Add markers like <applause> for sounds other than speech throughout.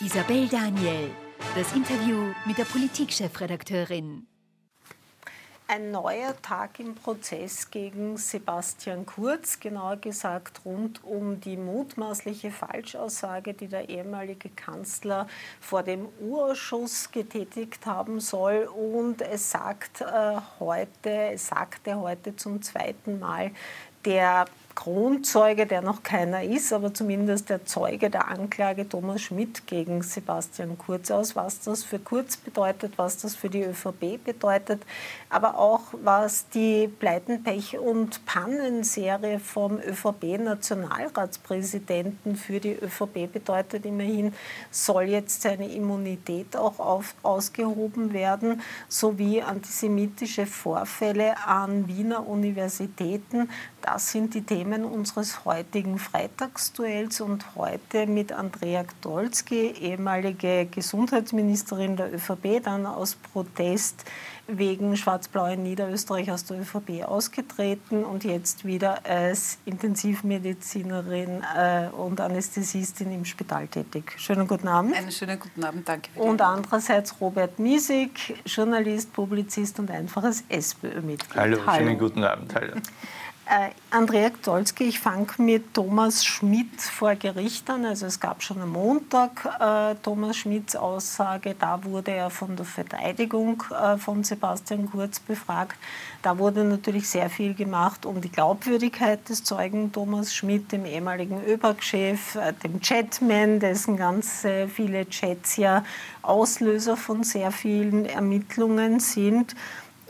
Isabel Daniel, das Interview mit der Politikchefredakteurin. Ein neuer Tag im Prozess gegen Sebastian Kurz, genauer gesagt rund um die mutmaßliche Falschaussage, die der ehemalige Kanzler vor dem Urausschuss getätigt haben soll. Und es sagt äh, heute, sagte heute zum zweiten Mal der Kronzeuge, der noch keiner ist, aber zumindest der Zeuge der Anklage Thomas Schmidt gegen Sebastian Kurz aus, was das für Kurz bedeutet, was das für die ÖVP bedeutet, aber auch was die Pleiten, Pech und Pannenserie vom ÖVP-Nationalratspräsidenten für die ÖVP bedeutet. Immerhin soll jetzt seine Immunität auch auf, ausgehoben werden, sowie antisemitische Vorfälle an Wiener Universitäten. Das sind die Themen, Themen unseres heutigen Freitagsduells und heute mit Andrea Gdolski, ehemalige Gesundheitsministerin der ÖVP, dann aus Protest wegen Schwarz-Blau in Niederösterreich aus der ÖVP ausgetreten und jetzt wieder als Intensivmedizinerin äh, und Anästhesistin im Spital tätig. Schönen guten Abend. Einen schönen guten Abend, danke. Für und andererseits Robert Miesig, Journalist, Publizist und einfaches SPÖ-Mitglied. Hallo, Hallo, schönen guten Abend. Hallo. Äh, Andrea Gdolski, ich fange mit Thomas Schmidt vor Gericht an. Also es gab schon am Montag äh, Thomas Schmidts Aussage. Da wurde er von der Verteidigung äh, von Sebastian Kurz befragt. Da wurde natürlich sehr viel gemacht um die Glaubwürdigkeit des Zeugen Thomas Schmidt, dem ehemaligen ÖBAG-Chef, äh, dem Chatman, dessen ganz viele Chats ja Auslöser von sehr vielen Ermittlungen sind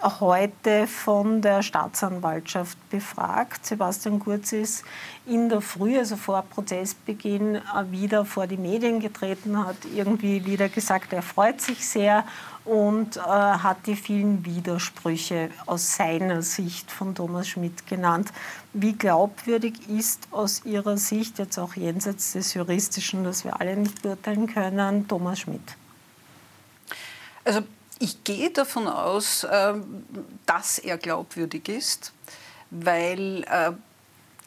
heute von der Staatsanwaltschaft befragt. Sebastian Kurz ist in der Früh, also vor Prozessbeginn, äh, wieder vor die Medien getreten, hat irgendwie wieder gesagt, er freut sich sehr und äh, hat die vielen Widersprüche aus seiner Sicht von Thomas Schmidt genannt. Wie glaubwürdig ist aus Ihrer Sicht, jetzt auch jenseits des Juristischen, das wir alle nicht beurteilen können, Thomas Schmidt? Also ich gehe davon aus, ähm, dass er glaubwürdig ist, weil äh,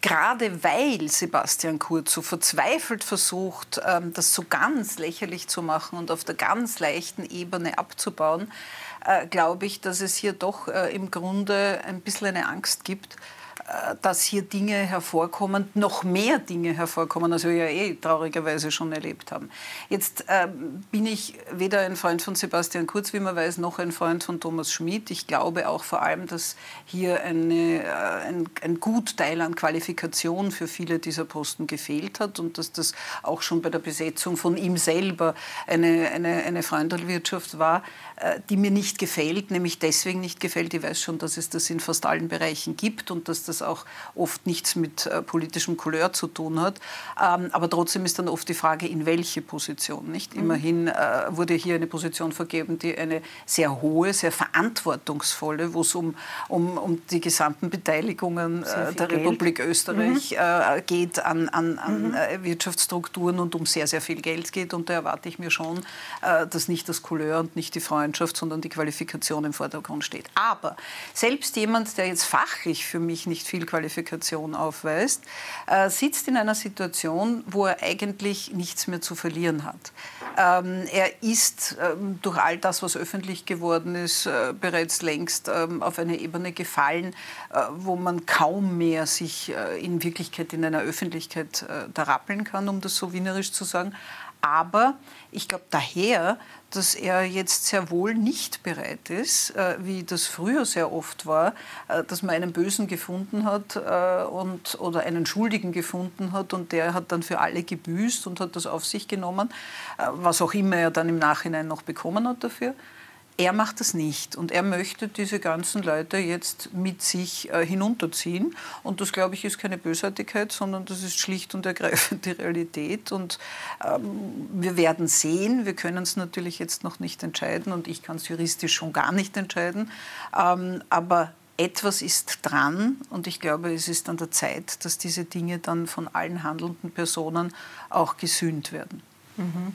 gerade weil Sebastian Kurz so verzweifelt versucht, ähm, das so ganz lächerlich zu machen und auf der ganz leichten Ebene abzubauen, äh, glaube ich, dass es hier doch äh, im Grunde ein bisschen eine Angst gibt, dass hier Dinge hervorkommen, noch mehr Dinge hervorkommen, als wir ja eh traurigerweise schon erlebt haben. Jetzt äh, bin ich weder ein Freund von Sebastian Kurz, wie man weiß, noch ein Freund von Thomas Schmidt. Ich glaube auch vor allem, dass hier eine, äh, ein, ein Gutteil an Qualifikation für viele dieser Posten gefehlt hat und dass das auch schon bei der Besetzung von ihm selber eine, eine, eine Freundelwirtschaft war, äh, die mir nicht gefällt, nämlich deswegen nicht gefällt. Ich weiß schon, dass es das in fast allen Bereichen gibt und dass das das auch oft nichts mit äh, politischem Couleur zu tun hat. Ähm, aber trotzdem ist dann oft die Frage, in welche Position. Nicht? Mhm. Immerhin äh, wurde hier eine Position vergeben, die eine sehr hohe, sehr verantwortungsvolle, wo es um, um, um die gesamten Beteiligungen äh, der Geld. Republik Österreich mhm. Äh, geht an, an, an mhm. Äh, Wirtschaftsstrukturen und um sehr, sehr viel Geld geht. Und da erwarte ich mir schon, äh, dass nicht das Couleur und nicht die Freundschaft, sondern die Qualifikation im Vordergrund steht. Aber selbst jemand, der jetzt fachlich für mich nicht viel Qualifikation aufweist, äh, sitzt in einer Situation, wo er eigentlich nichts mehr zu verlieren hat. Ähm, er ist ähm, durch all das, was öffentlich geworden ist, äh, bereits längst ähm, auf eine Ebene gefallen, äh, wo man kaum mehr sich äh, in Wirklichkeit in einer Öffentlichkeit äh, da rappeln kann, um das so wienerisch zu sagen. Aber ich glaube daher, dass er jetzt sehr wohl nicht bereit ist, äh, wie das früher sehr oft war, äh, dass man einen Bösen gefunden hat äh, und, oder einen Schuldigen gefunden hat und der hat dann für alle gebüßt und hat das auf sich genommen, was auch immer er dann im Nachhinein noch bekommen hat dafür. Er macht das nicht und er möchte diese ganzen Leute jetzt mit sich äh, hinunterziehen. Und das, glaube ich, ist keine Bösartigkeit, sondern das ist schlicht und ergreifend <laughs> die Realität. Und ähm, wir werden sehen. Wir können es natürlich jetzt noch nicht entscheiden und ich kann es juristisch schon gar nicht entscheiden. Ähm, aber etwas ist dran und ich glaube, es ist an der Zeit, dass diese Dinge dann von allen handelnden Personen auch gesühnt werden. Mhm.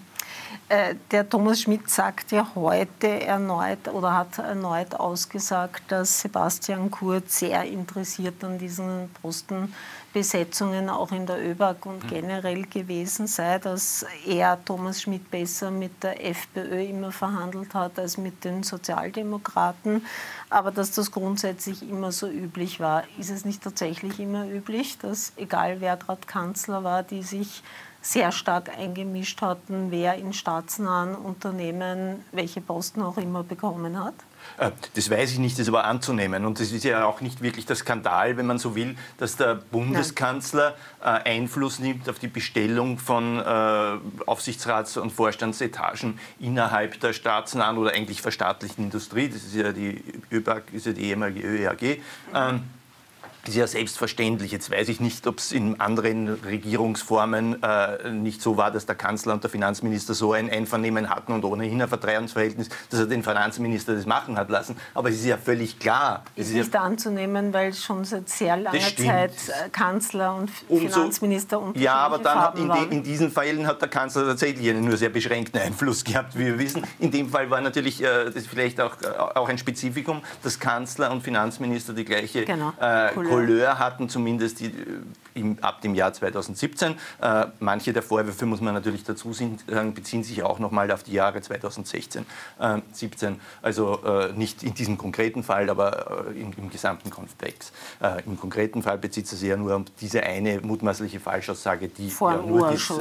Äh, der Thomas Schmidt sagt ja heute erneut oder hat erneut ausgesagt, dass Sebastian Kurz sehr interessiert an diesen Postenbesetzungen auch in der ÖBAG und mhm. generell gewesen sei, dass er Thomas Schmidt besser mit der FPÖ immer verhandelt hat als mit den Sozialdemokraten, aber dass das grundsätzlich immer so üblich war. Ist es nicht tatsächlich immer üblich, dass egal wer gerade Kanzler war, die sich sehr stark eingemischt hatten, wer in staatsnahen Unternehmen welche Posten auch immer bekommen hat? Äh, das weiß ich nicht, das ist aber anzunehmen. Und das ist ja auch nicht wirklich der Skandal, wenn man so will, dass der Bundeskanzler Nein. Äh, Einfluss nimmt auf die Bestellung von äh, Aufsichtsrats- und Vorstandsetagen innerhalb der staatsnahen oder eigentlich verstaatlichten Industrie. Das ist ja die ÖBAG, ist ja die ehemalige ÖEAG. Mhm ist ja selbstverständlich. Jetzt weiß ich nicht, ob es in anderen Regierungsformen äh, nicht so war, dass der Kanzler und der Finanzminister so ein Einvernehmen hatten und ohnehin ein Vertrauensverhältnis, dass er den Finanzminister das machen hat lassen. Aber es ist ja völlig klar. Es ist nicht ja anzunehmen, weil schon seit sehr langer Zeit äh, Kanzler und Umso, Finanzminister und Ja, aber dann hat in, de, in, diesen Fällen hat der Kanzler tatsächlich einen nur sehr beschränkten Einfluss gehabt, wie wir wissen. In dem Fall war natürlich äh, das vielleicht auch, äh, auch ein Spezifikum, dass Kanzler und Finanzminister die gleiche genau. äh, Couleur hatten zumindest die, äh, im, ab dem Jahr 2017. Äh, manche der Vorwürfe, muss man natürlich dazu sagen, beziehen sich auch noch mal auf die Jahre 2016, äh, 17. Also äh, nicht in diesem konkreten Fall, aber äh, im, im, gesamten Kontext. Äh, Im konkreten Fall bezieht es sich ja nur um diese eine mutmaßliche Falschaussage, die ja, nur, dies,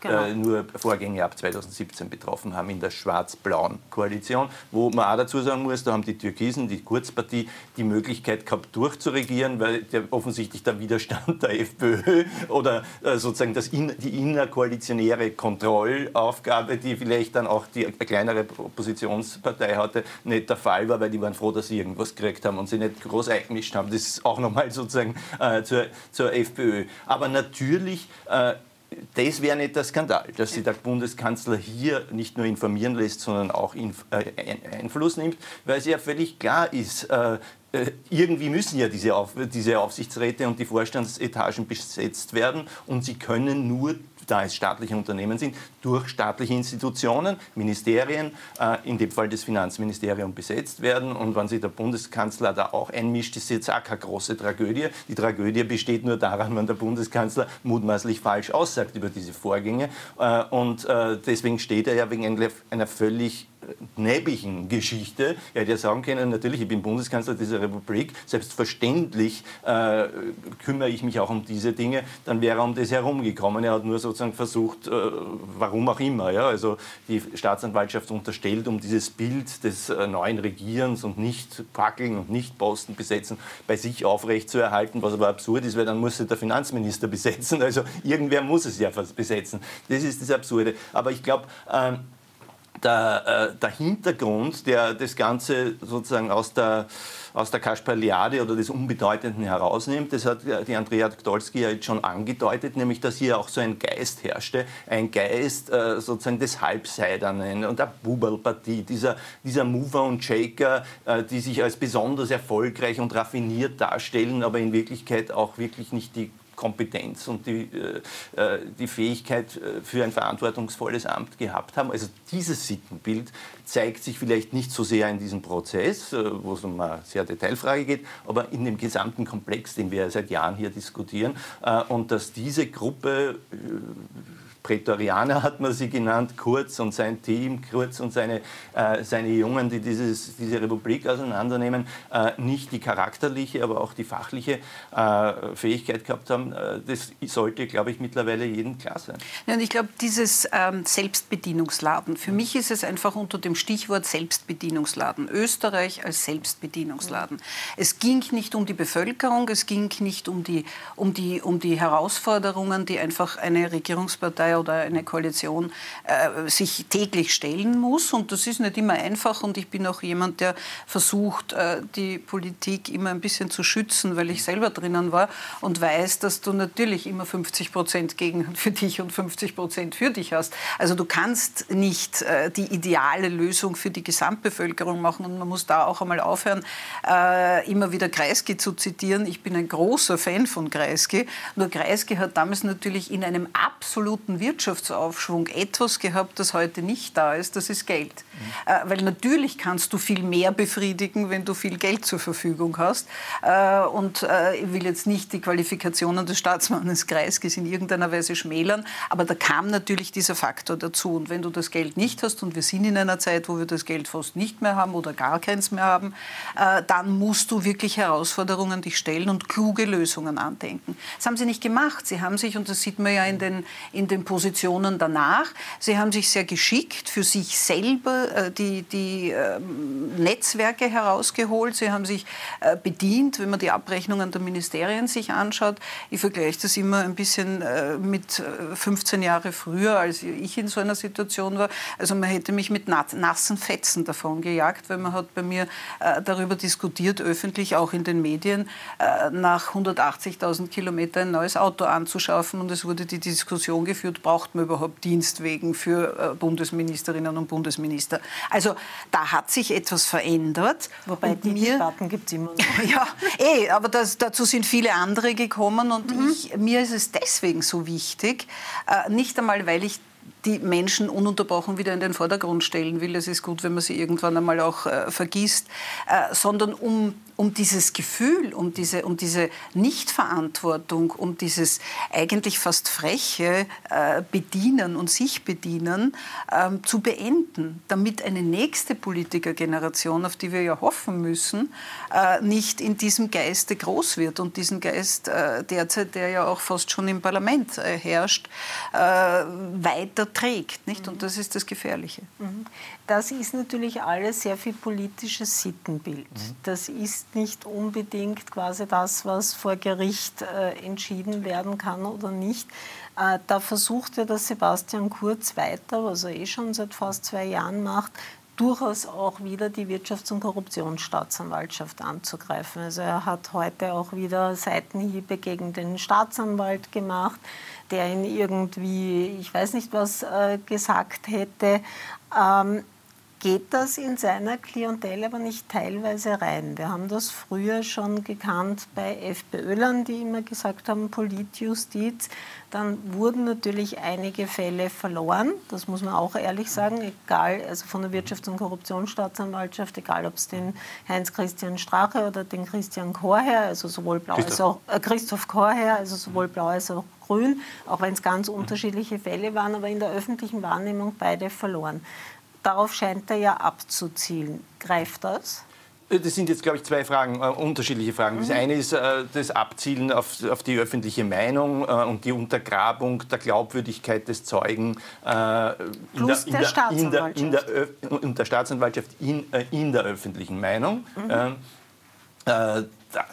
genau. nur, Vorgänge ab 2017 betroffen haben in der schwarz-blauen Koalition, wo man auch dazu sagen muss, da haben die Türkisen, die Kurzpartie, die Möglichkeit gehabt, durchzuregieren, weil der, offensichtlich der Widerstand der FPÖ oder äh, sozusagen das in, die innerkoalitionäre Kontrollaufgabe, die vielleicht dann auch die kleinere Oppositionspartei hatte, nicht der Fall war, weil die waren froh, dass sie irgendwas gekriegt haben und sie nicht groß eingemischt haben. Das ist auch nochmal sozusagen äh, zur, zur FPÖ. Aber natürlich äh, das wäre nicht der Skandal, dass sich der Bundeskanzler hier nicht nur informieren lässt, sondern auch äh, Einfluss nimmt, weil es ja völlig klar ist, äh, irgendwie müssen ja diese, Auf, diese Aufsichtsräte und die Vorstandsetagen besetzt werden und sie können nur da es staatliche Unternehmen sind, durch staatliche Institutionen, Ministerien, äh, in dem Fall das Finanzministerium, besetzt werden. Und wenn sich der Bundeskanzler da auch einmischt, ist jetzt auch keine große Tragödie. Die Tragödie besteht nur daran, wenn der Bundeskanzler mutmaßlich falsch aussagt über diese Vorgänge. Äh, und deswegen steht er ja wegen einer völlig näbigen Geschichte. Er hätte ja sagen können, natürlich, ich bin Bundeskanzler dieser Republik, selbstverständlich äh, kümmere ich mich auch um diese Dinge, dann wäre er um das herumgekommen. Er hat nur sozusagen versucht, äh, warum auch immer, ja, also die Staatsanwaltschaft unterstellt, um dieses Bild des äh, neuen Regierens und nicht Fackeln und nicht Posten besetzen bei sich aufrechtzuerhalten, was aber absurd ist, weil dann muss der Finanzminister besetzen, also irgendwer muss es ja besetzen. Das ist das Absurde. Aber ich glaube, ähm, der, äh, der Hintergrund, der das Ganze sozusagen aus der, aus der Kasperliade oder des Unbedeutenden herausnimmt, das hat die Andrea Gdolski ja jetzt schon angedeutet, nämlich dass hier auch so ein Geist herrschte, ein Geist äh, sozusagen des Halbseidernen und der Bubalpartie, dieser, dieser Mover und Shaker, äh, die sich als besonders erfolgreich und raffiniert darstellen, aber in Wirklichkeit auch wirklich nicht die Kompetenz und die, äh, äh, die Fähigkeit äh, für ein verantwortungsvolles Amt gehabt haben. Also dieses Sittenbild zeigt sich vielleicht nicht so sehr in diesem Prozess, wo es um eine sehr Detailfrage geht, aber in dem gesamten Komplex, den wir seit Jahren hier diskutieren. Und dass diese Gruppe Prätorianer hat man sie genannt, Kurz und sein Team, Kurz und seine, äh, seine Jungen, die dieses, diese Republik auseinandernehmen, äh, nicht die charakterliche, aber auch die fachliche äh, Fähigkeit gehabt haben. Äh, das sollte, glaube ich, mittlerweile jedem klar sein. Ja, und ich glaube, dieses ähm, Selbstbedienungsladen, für mich ist es einfach unter dem Stichwort Selbstbedienungsladen. Österreich als Selbstbedienungsladen. Es ging nicht um die Bevölkerung, es ging nicht um die, um die, um die Herausforderungen, die einfach eine Regierungspartei Partei oder eine Koalition äh, sich täglich stellen muss. Und das ist nicht immer einfach. Und ich bin auch jemand, der versucht, äh, die Politik immer ein bisschen zu schützen, weil ich selber drinnen war und weiß, dass du natürlich immer 50 Prozent gegen <laughs> für dich und 50 Prozent für dich hast. Also du kannst nicht äh, die ideale Lösung für die Gesamtbevölkerung machen. Und man muss da auch einmal aufhören, äh, immer wieder Kreisky zu zitieren. Ich bin ein großer Fan von Kreisky. Nur Kreisky hat damals natürlich in einem absoluten Wirtschaftsaufschwung etwas gehabt, das heute nicht da ist, das ist Geld. Mhm. Äh, weil natürlich kannst du viel mehr befriedigen, wenn du viel Geld zur Verfügung hast. Äh, und äh, ich will jetzt nicht die Qualifikationen des Staatsmannes Kreiskes in irgendeiner Weise schmälern, aber da kam natürlich dieser Faktor dazu. Und wenn du das Geld nicht hast, und wir sind in einer Zeit, wo wir das Geld fast nicht mehr haben oder gar keins mehr haben, äh, dann musst du wirklich Herausforderungen dich stellen und kluge Lösungen andenken. Das haben sie nicht gemacht. Sie haben sich, und das sieht man ja in den, in den Positionen danach, sie haben sich sehr geschickt für sich selber äh, die, die äh, Netzwerke herausgeholt. Sie haben sich äh, bedient, wenn man die Abrechnungen der Ministerien sich anschaut. Ich vergleiche das immer ein bisschen äh, mit 15 äh, Jahre früher, als ich in so einer Situation war. Also man hätte mich mit nassen Fetzen davon gejagt, weil man hat bei mir darüber diskutiert, öffentlich auch in den Medien, nach 180.000 Kilometern ein neues Auto anzuschaffen. Und es wurde die Diskussion geführt, braucht man überhaupt Dienstwegen für Bundesministerinnen und Bundesminister. Also da hat sich etwas verändert. Wobei und die mir, Debatten gibt es immer noch. <laughs> ja, eh, aber das, dazu sind viele andere gekommen und mhm. ich, mir ist es deswegen so wichtig, äh, nicht einmal, weil ich die Menschen ununterbrochen wieder in den Vordergrund stellen will. Es ist gut, wenn man sie irgendwann einmal auch äh, vergisst, äh, sondern um um dieses Gefühl, um diese, um diese Nichtverantwortung, um dieses eigentlich fast freche äh, Bedienen und sich bedienen ähm, zu beenden, damit eine nächste Politikergeneration, auf die wir ja hoffen müssen, äh, nicht in diesem Geiste groß wird und diesen Geist äh, derzeit, der ja auch fast schon im Parlament herrscht, weiter trägt. Nicht? Und das ist das Gefährliche. Mhm. Das ist natürlich alles sehr viel politisches Sittenbild. Mhm. Das ist nicht unbedingt quasi das, was vor Gericht äh, entschieden werden kann oder nicht. Äh, da versucht ja der Sebastian Kurz weiter, was er eh schon seit fast zwei Jahren macht, durchaus auch wieder die Wirtschafts- und Korruptionsstaatsanwaltschaft anzugreifen. Also er hat heute auch wieder Seitenhiebe gegen den Staatsanwalt gemacht, der ihn irgendwie, ich weiß nicht was, äh, gesagt hätte. Ähm, geht das in seiner Klientel aber nicht teilweise rein. Wir haben das früher schon gekannt bei FPÖlern, die immer gesagt haben, Politjustiz. Dann wurden natürlich einige Fälle verloren, das muss man auch ehrlich sagen, egal, also von der Wirtschafts- und Korruptionsstaatsanwaltschaft, egal ob es den Heinz-Christian Strache oder den Christian Chorherr, also sowohl Blau Christoph. als auch äh, Christoph Chorherr, also sowohl Blau als auch Grün, auch wenn es ganz unterschiedliche Fälle waren, aber in der öffentlichen Wahrnehmung beide verloren. Darauf scheint er ja abzuzielen. Greift das? Äh, das sind jetzt, glaube ich, zwei Fragen, äh, unterschiedliche Fragen. Das mhm. eine ist äh, das Abzielen auf, auf, die öffentliche Meinung äh, und die Untergrabung der Glaubwürdigkeit des Zeugen äh, Plus in der, Staatsanwaltschaft. In der, in der, in der Staatsanwaltschaft in, in, der öffentlichen Meinung. Mhm. Da,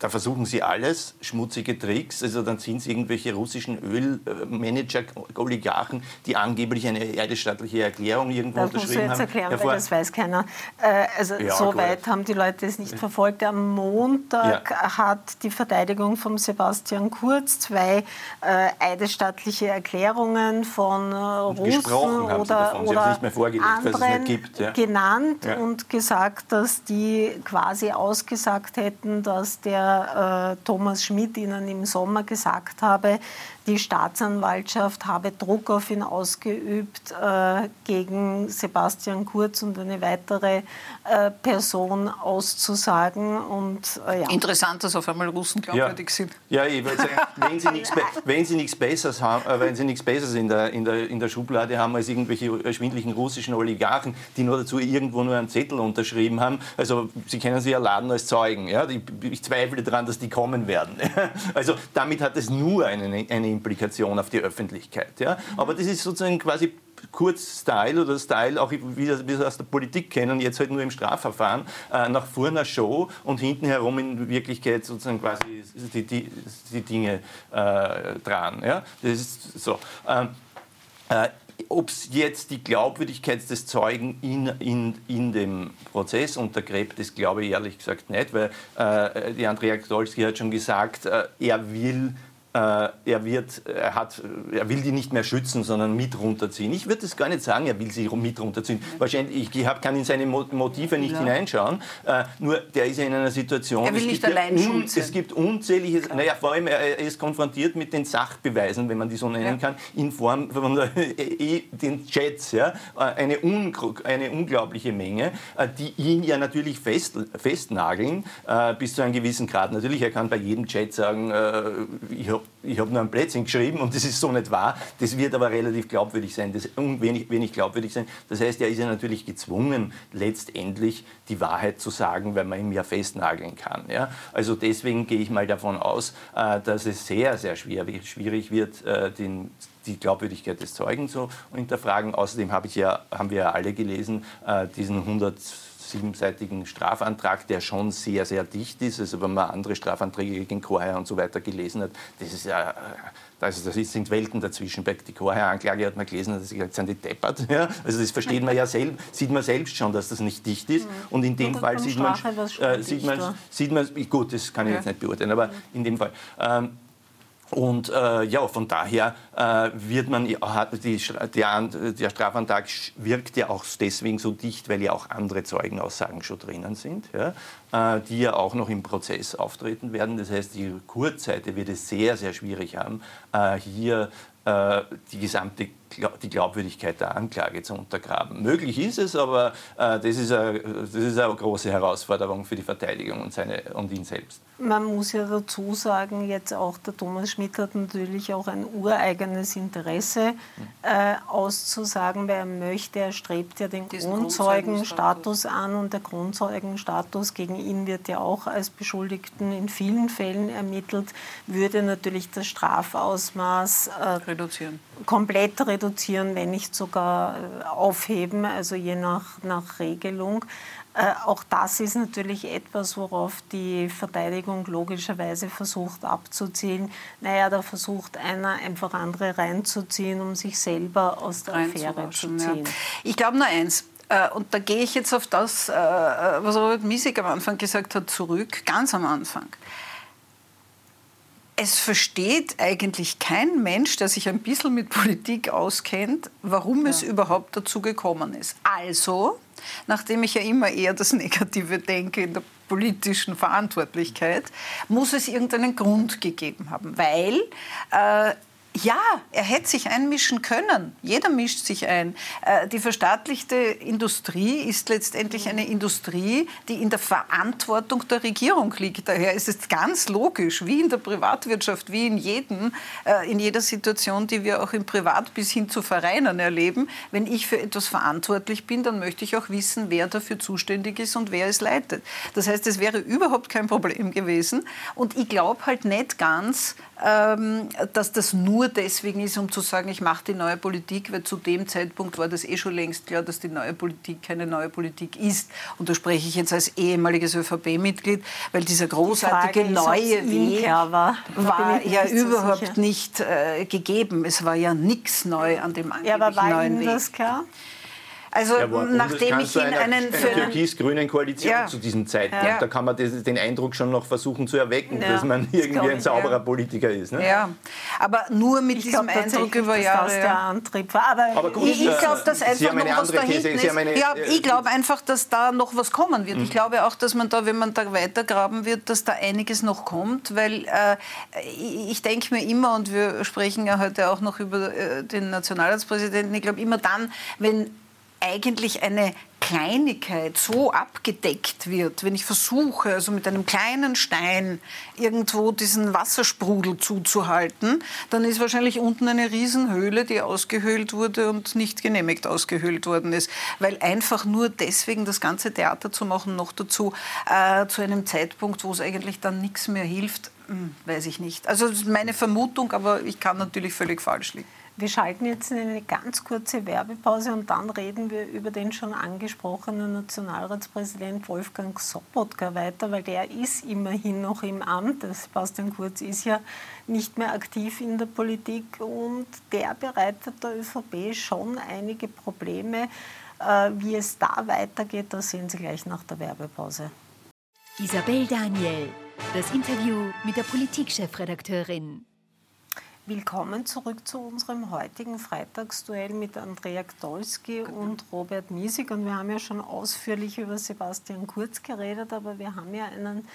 da versuchen sie alles, schmutzige Tricks. Also dann sind es irgendwelche russischen Ölmanager, Oligarchen, die angeblich eine eidesstattliche Erklärung irgendwo das unterschrieben haben. Das musst du jetzt erklären, weil das weiß keiner. Äh, also ja, so weit haben die Leute es nicht verfolgt. Am Montag ja. hat die Verteidigung von Sebastian Kurz zwei äh, eidesstattliche Erklärungen von äh, Russen oder, oder anderen gibt, ja. genannt und gesagt, dass die quasi ausgesagt hätten, dass der äh, Thomas Schmidt Ihnen im Sommer gesagt habe, die Staatsanwaltschaft habe Druck auf ihn ausgeübt äh, gegen Sebastian Kurz und eine weitere äh, Person auszusagen. Und, äh, ja. Interessant, dass auf einmal Russen glaubwürdig ja. sind. Ja, ich würde sagen, <laughs> wenn sie nichts, wenn sie nichts Besseres haben, äh, wenn sie nichts Besseres in der, in, der, in der Schublade haben als irgendwelche schwindlichen russischen Oligarchen, die nur dazu irgendwo nur einen Zettel unterschrieben haben, also sie können sie ja laden als Zeugen. Ja? Ich, ich zweifle daran, dass die kommen werden. <laughs> Also damit hat es nur eine, eine Implikation auf die Öffentlichkeit. Ja? Aber das ist sozusagen quasi Kurz-Style oder Style, auch wie wir es aus der Politik kennen, jetzt halt nur im Strafverfahren, äh, nach vorne Show und hinten herum in Wirklichkeit sozusagen quasi die, die, die Dinge äh, dran. Ja? Das ist so. Ähm, äh, ob es jetzt die Glaubwürdigkeit des Zeugen in, in, in dem Prozess untergräbt, das glaube ich ehrlich gesagt nicht, weil äh, die Andrea Gdolski hat schon gesagt, äh, er will er, wird, er, hat, er will die nicht mehr schützen, sondern mit runterziehen. Ich würde es gar nicht sagen, er will sie mit runterziehen. Wahrscheinlich, ich hab, kann in seine Motive nicht ja. hineinschauen. Äh, nur der ist ja in einer Situation. Er will nicht allein ja un, Es gibt unzählige, naja, vor allem er ist konfrontiert mit den Sachbeweisen, wenn man die so nennen kann, in Form von der, eh, den Chats. Ja, äh, eine, un, eine unglaubliche Menge, äh, die ihn ja natürlich fest, festnageln, äh, bis zu einem gewissen Grad. Natürlich, er kann bei jedem Chat sagen, äh, ich habe ich habe nur ein Plätzchen geschrieben und das ist so nicht wahr. Das wird aber relativ glaubwürdig sein, das wenig, wenig glaubwürdig sein. Das heißt, er ist ja natürlich gezwungen, letztendlich die Wahrheit zu sagen, weil man ihn ja festnageln kann. Ja? Also deswegen gehe ich mal davon aus, äh, dass es sehr, sehr schwierig wird, äh, den, die Glaubwürdigkeit des Zeugen zu hinterfragen. Außerdem habe ich ja, haben wir ja alle gelesen, äh, diesen 100 siebenseitigen Strafantrag, der schon sehr, sehr dicht ist. Also wenn man andere Strafanträge gegen Chorherr und so weiter gelesen hat, das ist ja... Also das sind Welten dazwischen. Bei der Chorherr-Anklage hat man gelesen, dass sie gesagt sind die deppert. <laughs> Ja? Also das versteht man ja selbst, sieht man selbst schon, dass das nicht dicht ist. Mhm. Und in dem und Fall sieht man, äh, sieht, man, sieht man, gut, das kann ich ja. jetzt nicht beurteilen, aber in dem Fall. Ähm, und äh, ja, von daher äh, wird man, hat die, der, der, Strafantrag wirkt ja auch deswegen so dicht, weil ja auch andere Zeugenaussagen schon drinnen sind, ja, äh, die ja auch noch im Prozess auftreten werden. Das heißt, die Kurzseite wird es sehr, sehr schwierig haben, äh, hier äh, die gesamte die Glaubwürdigkeit der Anklage zu untergraben. Möglich ist es, aber äh, das, ist eine, das ist eine große Herausforderung für die Verteidigung und, seine, und ihn selbst. Man muss ja dazu sagen, jetzt auch der Thomas Schmidt hat natürlich auch ein ureigenes Interesse äh, auszusagen, weil er möchte, er strebt ja den Grundzeugenstatus an und der Grundzeugenstatus gegen ihn wird ja auch als Beschuldigten in vielen Fällen ermittelt, würde natürlich das Strafausmaß äh, reduzieren. Komplett reduzieren, wenn nicht sogar äh, aufheben, also je nach, nach Regelung. Äh, auch das ist natürlich etwas, worauf die Verteidigung logischerweise versucht abzuzielen. Naja, da versucht einer einfach andere reinzuziehen, um sich selber aus der Affäre zu ziehen. Ja. Ich glaube nur eins, äh, und da gehe ich jetzt auf das, was Robert Miesig am Anfang gesagt hat, zurück, ganz am Anfang. Es versteht eigentlich kein Mensch, der sich ein bisschen mit Politik auskennt, warum ja. es überhaupt dazu gekommen ist. Also nachdem ich ja immer eher das <laughs> Negative denke in der politischen Verantwortlichkeit, muss es irgendeinen Grund gegeben haben, weil äh, ja, er hätte sich einmischen können. Jeder mischt sich ein. Äh, die verstaatlichte Industrie ist letztendlich eine Industrie, die in der Verantwortung der Regierung liegt. Daher ist es ganz logisch, wie in der Privatwirtschaft, wie in, jedem, äh, in jeder Situation, die wir auch im Privat bis hin zu Vereinen erleben. Wenn ich für etwas verantwortlich bin, dann möchte ich auch wissen, wer dafür zuständig ist und wer es leitet. Das heißt, es wäre überhaupt kein Problem gewesen. Und ich glaube halt nicht ganz, ähm, dass das nur deswegen ist, um zu sagen, ich mache die neue Politik, weil zu dem Zeitpunkt war das eh schon längst klar, dass die neue Politik keine neue Politik ist. Und da spreche ich jetzt als ehemaliges ÖVP-Mitglied, weil dieser großartige die neue Weg war, war ja überhaupt sicher. nicht äh, gegeben. Es war ja nichts neu an dem angeblichen ja, aber war neuen Ihnen Weg. das klar? Also nachdem ich in einen einer, einer türkis-grünen Koalition ja. zu diesem Zeitpunkt, ja. da kann man das, den Eindruck schon noch versuchen zu erwecken, ja. dass man irgendwie ein sauberer Politiker ist. Ne? Ja, aber nur mit ich diesem Eindruck über Jahre. Das der Antrieb war. Aber, aber gut, ich, ich glaube, dass einfach noch was dahinten ist. Eine, ja, ich glaube einfach, dass da noch was kommen wird. Mhm. Ich glaube auch, dass man da, wenn man da weitergraben wird, dass da einiges noch kommt, weil äh, ich denke mir immer, und wir sprechen ja heute auch noch über äh, den Nationalratspräsidenten, ich glaube immer dann, wenn eigentlich eine Kleinigkeit so abgedeckt wird, wenn ich versuche, also mit einem kleinen Stein irgendwo diesen Wassersprudel zuzuhalten, dann ist wahrscheinlich unten eine Riesenhöhle, die ausgehöhlt wurde und nicht genehmigt ausgehöhlt worden ist. Weil einfach nur deswegen das ganze Theater zu machen, noch dazu äh, zu einem Zeitpunkt, wo es eigentlich dann nichts mehr hilft, hm, weiß ich nicht. Also das ist meine Vermutung, aber ich kann natürlich völlig falsch liegen. Wir schalten jetzt in eine ganz kurze Werbepause und dann reden wir über den schon angesprochenen Nationalratspräsident Wolfgang Sobotka weiter, weil der ist immerhin noch im Amt. Sebastian Kurz ist ja nicht mehr aktiv in der Politik und der bereitet der ÖVP schon einige Probleme. Äh, wie es da weitergeht, das sehen Sie gleich nach der Werbepause. Isabel Daniel, das Interview mit der Politikchefredakteurin. Willkommen zurück zu unserem heutigen Freitagsduell mit Andrea Gdolski und Robert Miesig. Und wir haben ja schon ausführlich über Sebastian Kurz geredet, aber wir haben ja einen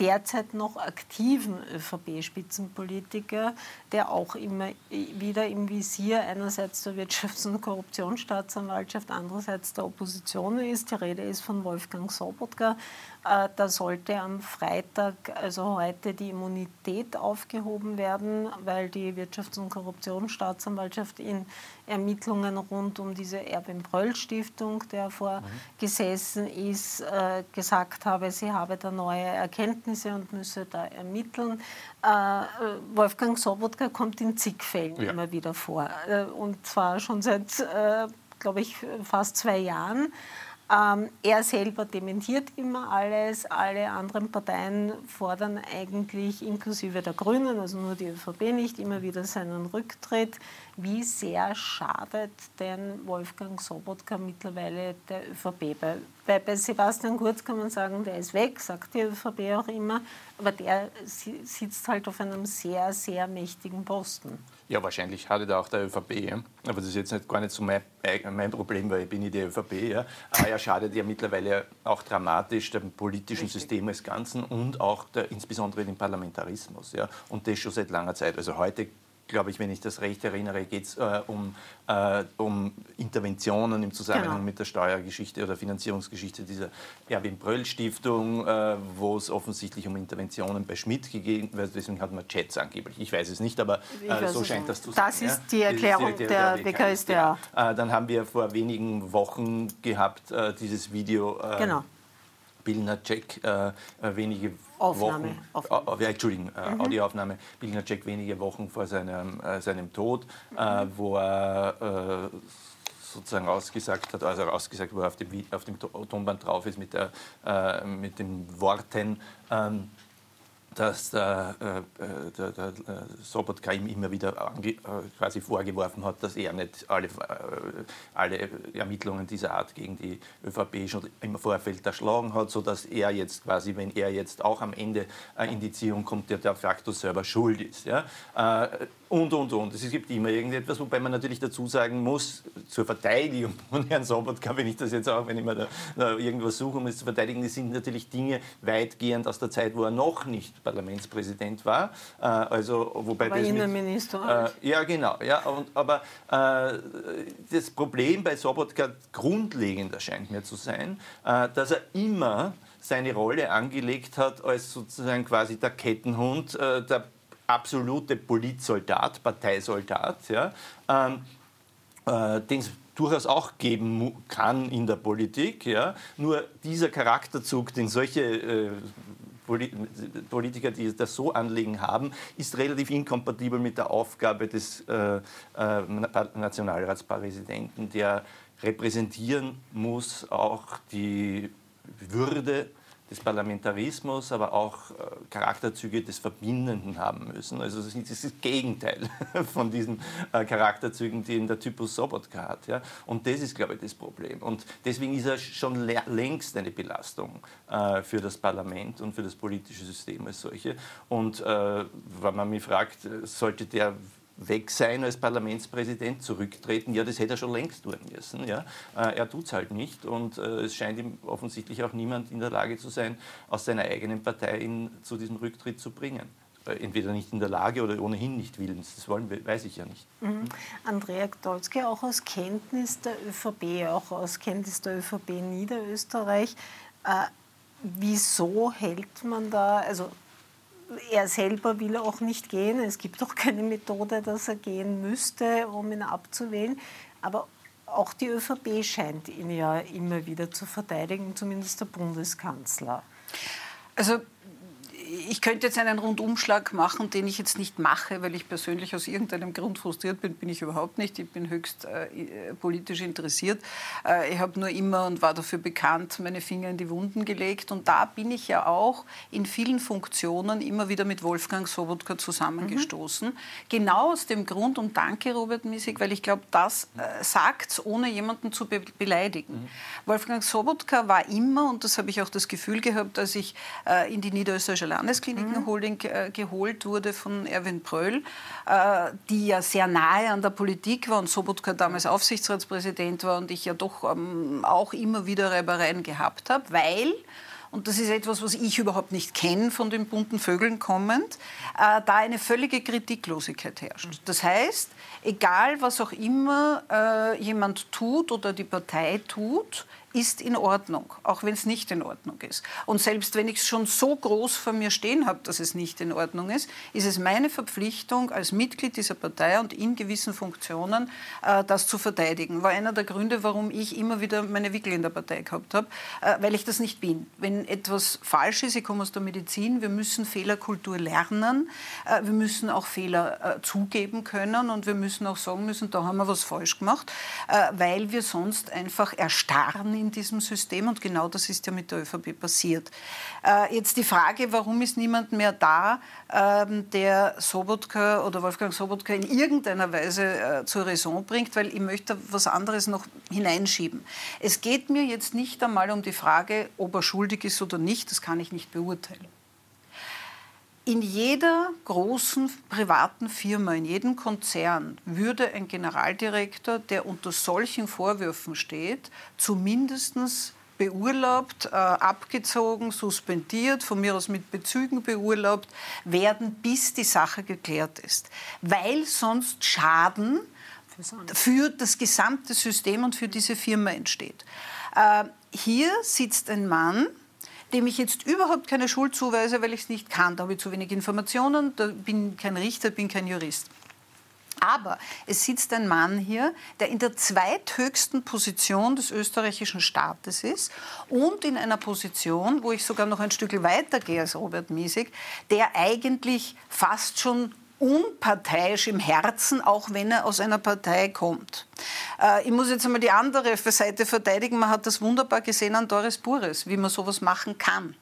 derzeit noch aktiven ÖVP-Spitzenpolitiker, der auch immer wieder im Visier einerseits der Wirtschafts- und Korruptionsstaatsanwaltschaft, andererseits der Opposition ist. Die Rede ist von Wolfgang Sobotka. Äh, da sollte am Freitag, also heute, die Immunität aufgehoben werden, weil die Wirtschafts- und Korruptionsstaatsanwaltschaft in Ermittlungen rund um diese Erwin-Bröll-Stiftung, der vorgesessen ist, äh, gesagt habe, sie habe da neue Erkenntnisse und müsse da ermitteln. Äh, Wolfgang Sobotka kommt in zig Fällen ja. immer wieder vor. Äh, und zwar schon seit, glaube ich, fast zwei Jahren. Ähm, er selber dementiert immer alles. Alle anderen Parteien fordern eigentlich, inklusive der Grünen, also nur die ÖVP nicht, immer wieder seinen Rücktritt. Wie sehr schadet denn Wolfgang Sobotka mittlerweile der ÖVP? Bei, bei Sebastian Kurz kann man sagen, der ist weg, sagt die ÖVP auch immer, aber der sitzt halt auf einem sehr, sehr mächtigen Posten. Ja, wahrscheinlich hatte da auch der ÖVP. Ja. Aber das ist jetzt nicht, gar nicht so mein, mein Problem, weil ich bin nicht die ÖVP. Ja. Aber er schadet ja mittlerweile auch dramatisch dem politischen Richtig. System als Ganzen und auch der, insbesondere dem Parlamentarismus. Ja. Und das schon seit langer Zeit. Also heute glaube ich, wenn ich das recht erinnere, geht es äh, um, äh, um Interventionen im Zusammenhang genau. mit der Steuergeschichte oder Finanzierungsgeschichte dieser Erwin-Bröll-Stiftung, äh, wo es offensichtlich um Interventionen bei Schmidt gegeben wird. Deswegen hat man Chats angeblich. Ich weiß es nicht, aber äh, so scheint das zu sein. Das ist die Erklärung ist die, der, der WKStA. Ja. Äh, dann haben wir vor wenigen Wochen gehabt äh, dieses Video. genau. Billner-Check wenige Aufnahme. Wochen, Aufnahme. Äh, Entschuldigung, äh, mhm. Audioaufnahme, Jack wenige Wochen vor seinem, äh, seinem Tod, äh, mhm. wo er äh, sozusagen ausgesagt hat, also ausgesagt, wo er auf dem, auf dem Tonband drauf ist mit, der, äh, mit den Worten, ähm, dass der, äh, äh, der, der, der Sobotka ihm immer wieder äh, quasi vorgeworfen hat, dass er nicht alle, alle Ermittlungen dieser Art gegen die ÖVP schon im Vorfeld erschlagen hat, sodass er jetzt quasi, wenn er jetzt auch am Ende in die Ziehung kommt, der de facto selber schuld ist. Ja? Und, und, und. Es gibt immer irgendetwas, wobei man natürlich dazu sagen muss, zur Verteidigung von Herrn Sobotka, wenn ich das jetzt auch, wenn ich mir da, da irgendwas suche, um es zu verteidigen, das sind natürlich Dinge weitgehend aus der Zeit, wo er noch nicht Parlamentspräsident war. Äh, also, wobei war das Innenminister. Äh, ja, genau. Ja, und, aber äh, das Problem bei Sobotka grundlegend erscheint mir zu sein, äh, dass er immer seine Rolle angelegt hat als sozusagen quasi der Kettenhund äh, der absolute Politsoldat, Parteisoldat, ja, ähm, äh, den es durchaus auch geben kann in der Politik. Ja. Nur dieser Charakterzug, den solche äh, Politiker, die das so anlegen haben, ist relativ inkompatibel mit der Aufgabe des äh, äh, Nationalratspräsidenten, der repräsentieren muss auch die Würde des Parlamentarismus, aber auch äh, Charakterzüge des Verbindenden haben müssen. Also das ist das Gegenteil <laughs> von diesen äh, Charakterzügen, die der Typus Sobotka hat. Und das ist, glaube ich, das Problem. Und deswegen ist er schon längst eine Belastung äh, für das Parlament und für das politische System als solche. Und wenn man mich fragt, sollte der weg sein als Parlamentspräsident, zurücktreten, ja, das hätte er schon längst tun müssen. Ja. Äh, er tut es halt nicht und äh, es scheint ihm offensichtlich auch niemand in der Lage zu sein, aus seiner eigenen Partei ihn zu diesem Rücktritt zu bringen äh, entweder nicht in der Lage oder ohnehin nicht willens. Das wollen, weiß ich ja nicht. Mhm. Andrea Gdolski, auch aus Kenntnis der ÖVP, auch aus Kenntnis der ÖVP Niederösterreich, äh, wieso hält man da, also er selber will auch nicht gehen. Es gibt auch keine Methode, dass er gehen müsste, um ihn abzuwählen. Aber auch die ÖVP scheint ihn ja immer wieder zu verteidigen, zumindest der Bundeskanzler. Also ich könnte jetzt einen Rundumschlag machen, den ich jetzt nicht mache, weil ich persönlich aus irgendeinem Grund frustriert bin, bin ich überhaupt nicht. Ich bin höchst äh, politisch interessiert. Äh, ich habe nur immer und war dafür bekannt, meine Finger in die Wunden gelegt. Und da bin ich ja auch in vielen Funktionen immer wieder mit Wolfgang Sobotka zusammengestoßen. Mhm. Genau aus dem Grund, und danke Robert Misig, weil ich glaube, das äh, sagt es, ohne jemanden zu be beleidigen. Mhm. Wolfgang Sobotka war immer, und das habe ich auch das Gefühl gehabt, als ich äh, in die niederösterreichische Landeskliniken Holding äh, geholt wurde von Erwin Bröll, äh, die ja sehr nahe an der Politik war und Sobotka damals Aufsichtsratspräsident war und ich ja doch ähm, auch immer wieder Reibereien gehabt habe, weil und das ist etwas, was ich überhaupt nicht kenne von den bunten Vögeln kommend, äh, da eine völlige Kritiklosigkeit herrscht. Das heißt, egal was auch immer äh, jemand tut oder die Partei tut, ist in Ordnung, auch wenn es nicht in Ordnung ist. Und selbst wenn ich es schon so groß vor mir stehen habe, dass es nicht in Ordnung ist, ist es meine Verpflichtung als Mitglied dieser Partei und in gewissen Funktionen äh, das zu verteidigen. War einer der Gründe, warum ich immer wieder meine Wickel in der Partei gehabt habe, äh, weil ich das nicht bin. Wenn etwas falsch ist, ich komme aus der Medizin, wir müssen Fehlerkultur lernen, äh, wir müssen auch Fehler äh, zugeben können und wir müssen auch sagen müssen, da haben wir was falsch gemacht, äh, weil wir sonst einfach erstarren in in diesem System und genau das ist ja mit der ÖVP passiert. Äh, jetzt die Frage, warum ist niemand mehr da, ähm, der Sobotka oder Wolfgang Sobotka in irgendeiner Weise äh, zur Raison bringt, weil ich möchte was anderes noch hineinschieben. Es geht mir jetzt nicht einmal um die Frage, ob er schuldig ist oder nicht, das kann ich nicht beurteilen. In jeder großen privaten Firma, in jedem Konzern würde ein Generaldirektor, der unter solchen Vorwürfen steht, zumindest beurlaubt, äh, abgezogen, suspendiert, von mir aus mit Bezügen beurlaubt werden, bis die Sache geklärt ist. Weil sonst Schaden für das gesamte System und für diese Firma entsteht. Äh, hier sitzt ein Mann, dem ich jetzt überhaupt keine Schuld zuweise, weil ich es nicht kann. Da habe ich zu wenig Informationen, da bin kein Richter, bin kein Jurist. Aber es sitzt ein Mann hier, der in der zweithöchsten Position des österreichischen Staates ist und in einer Position, wo ich sogar noch ein Stück weiter gehe als Robert Miesig, der eigentlich fast schon unparteiisch im Herzen, auch wenn er aus einer Partei kommt. Äh, ich muss jetzt einmal die andere Seite verteidigen. Man hat das wunderbar gesehen an Doris Bures, wie man sowas machen kann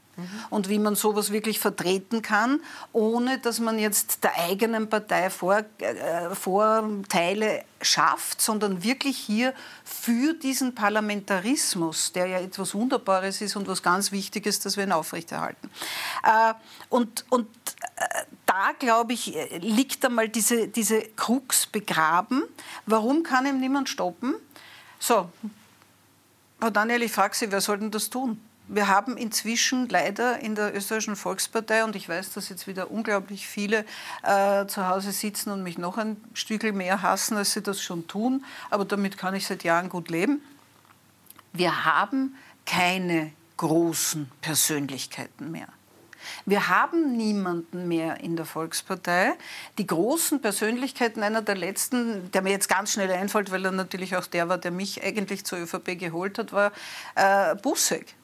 und wie man sowas wirklich vertreten kann, ohne dass man jetzt der eigenen Partei Vor, äh, Vorteile schafft, sondern wirklich hier für diesen Parlamentarismus, der ja etwas Wunderbares ist und was ganz Wichtiges, dass wir ihn aufrechterhalten. Äh, und, und äh, da, glaube ich, liegt einmal diese, diese Krux begraben. Warum kann ihm niemand stoppen? So, Frau Daniel, ich frage Sie, wer soll denn das tun? Wir haben inzwischen leider in der österreichischen Volkspartei, und ich weiß, dass jetzt wieder unglaublich viele äh, zu Hause sitzen und mich noch ein Stückel mehr hassen, als sie das schon tun, aber damit kann ich seit Jahren gut leben. Wir haben keine großen Persönlichkeiten mehr. Wir haben niemanden mehr in der Volkspartei. Die großen Persönlichkeiten, einer der letzten, der mir jetzt ganz schnell einfällt, weil er natürlich auch der war, der mich eigentlich zur ÖVP geholt hat, war äh, Busseck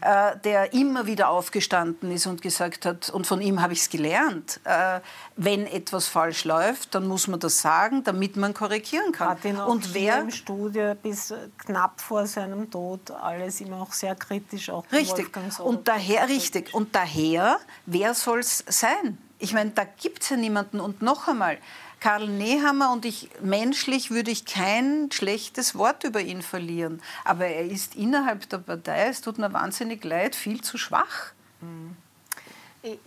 äh, der immer wieder aufgestanden ist und gesagt hat, und von ihm habe ich es gelernt, äh, wenn etwas falsch läuft, dann muss man das sagen, damit man korrigieren kann. Hat ihn auch und wer im Studio bis knapp vor seinem Tod alles immer auch sehr kritisch auch richtig und daher richtig und daher wer soll es sein? Ich meine, da gibt es ja niemanden und noch einmal Karl Nehammer und ich, menschlich würde ich kein schlechtes Wort über ihn verlieren. Aber er ist innerhalb der Partei, es tut mir wahnsinnig leid, viel zu schwach.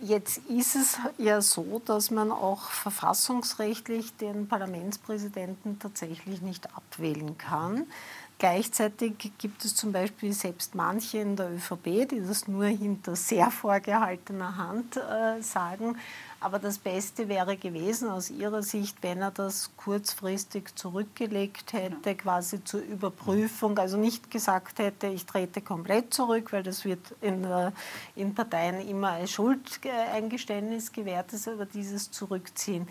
Jetzt ist es ja so, dass man auch verfassungsrechtlich den Parlamentspräsidenten tatsächlich nicht abwählen kann. Gleichzeitig gibt es zum Beispiel selbst manche in der ÖVP, die das nur hinter sehr vorgehaltener Hand äh, sagen. Aber das Beste wäre gewesen aus Ihrer Sicht, wenn er das kurzfristig zurückgelegt hätte, quasi zur Überprüfung. Also nicht gesagt hätte, ich trete komplett zurück, weil das wird in, in Parteien immer als Schuldeingeständnis gewährt, aber dieses Zurückziehen.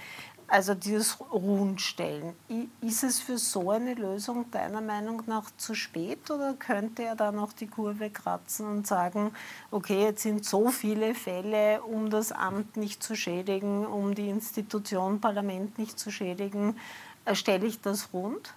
Also dieses Ruhen stellen. Ist es für so eine Lösung deiner Meinung nach zu spät oder könnte er da noch die Kurve kratzen und sagen, okay, jetzt sind so viele Fälle, um das Amt nicht zu schädigen, um die Institution Parlament nicht zu schädigen, äh, stelle ich das rund?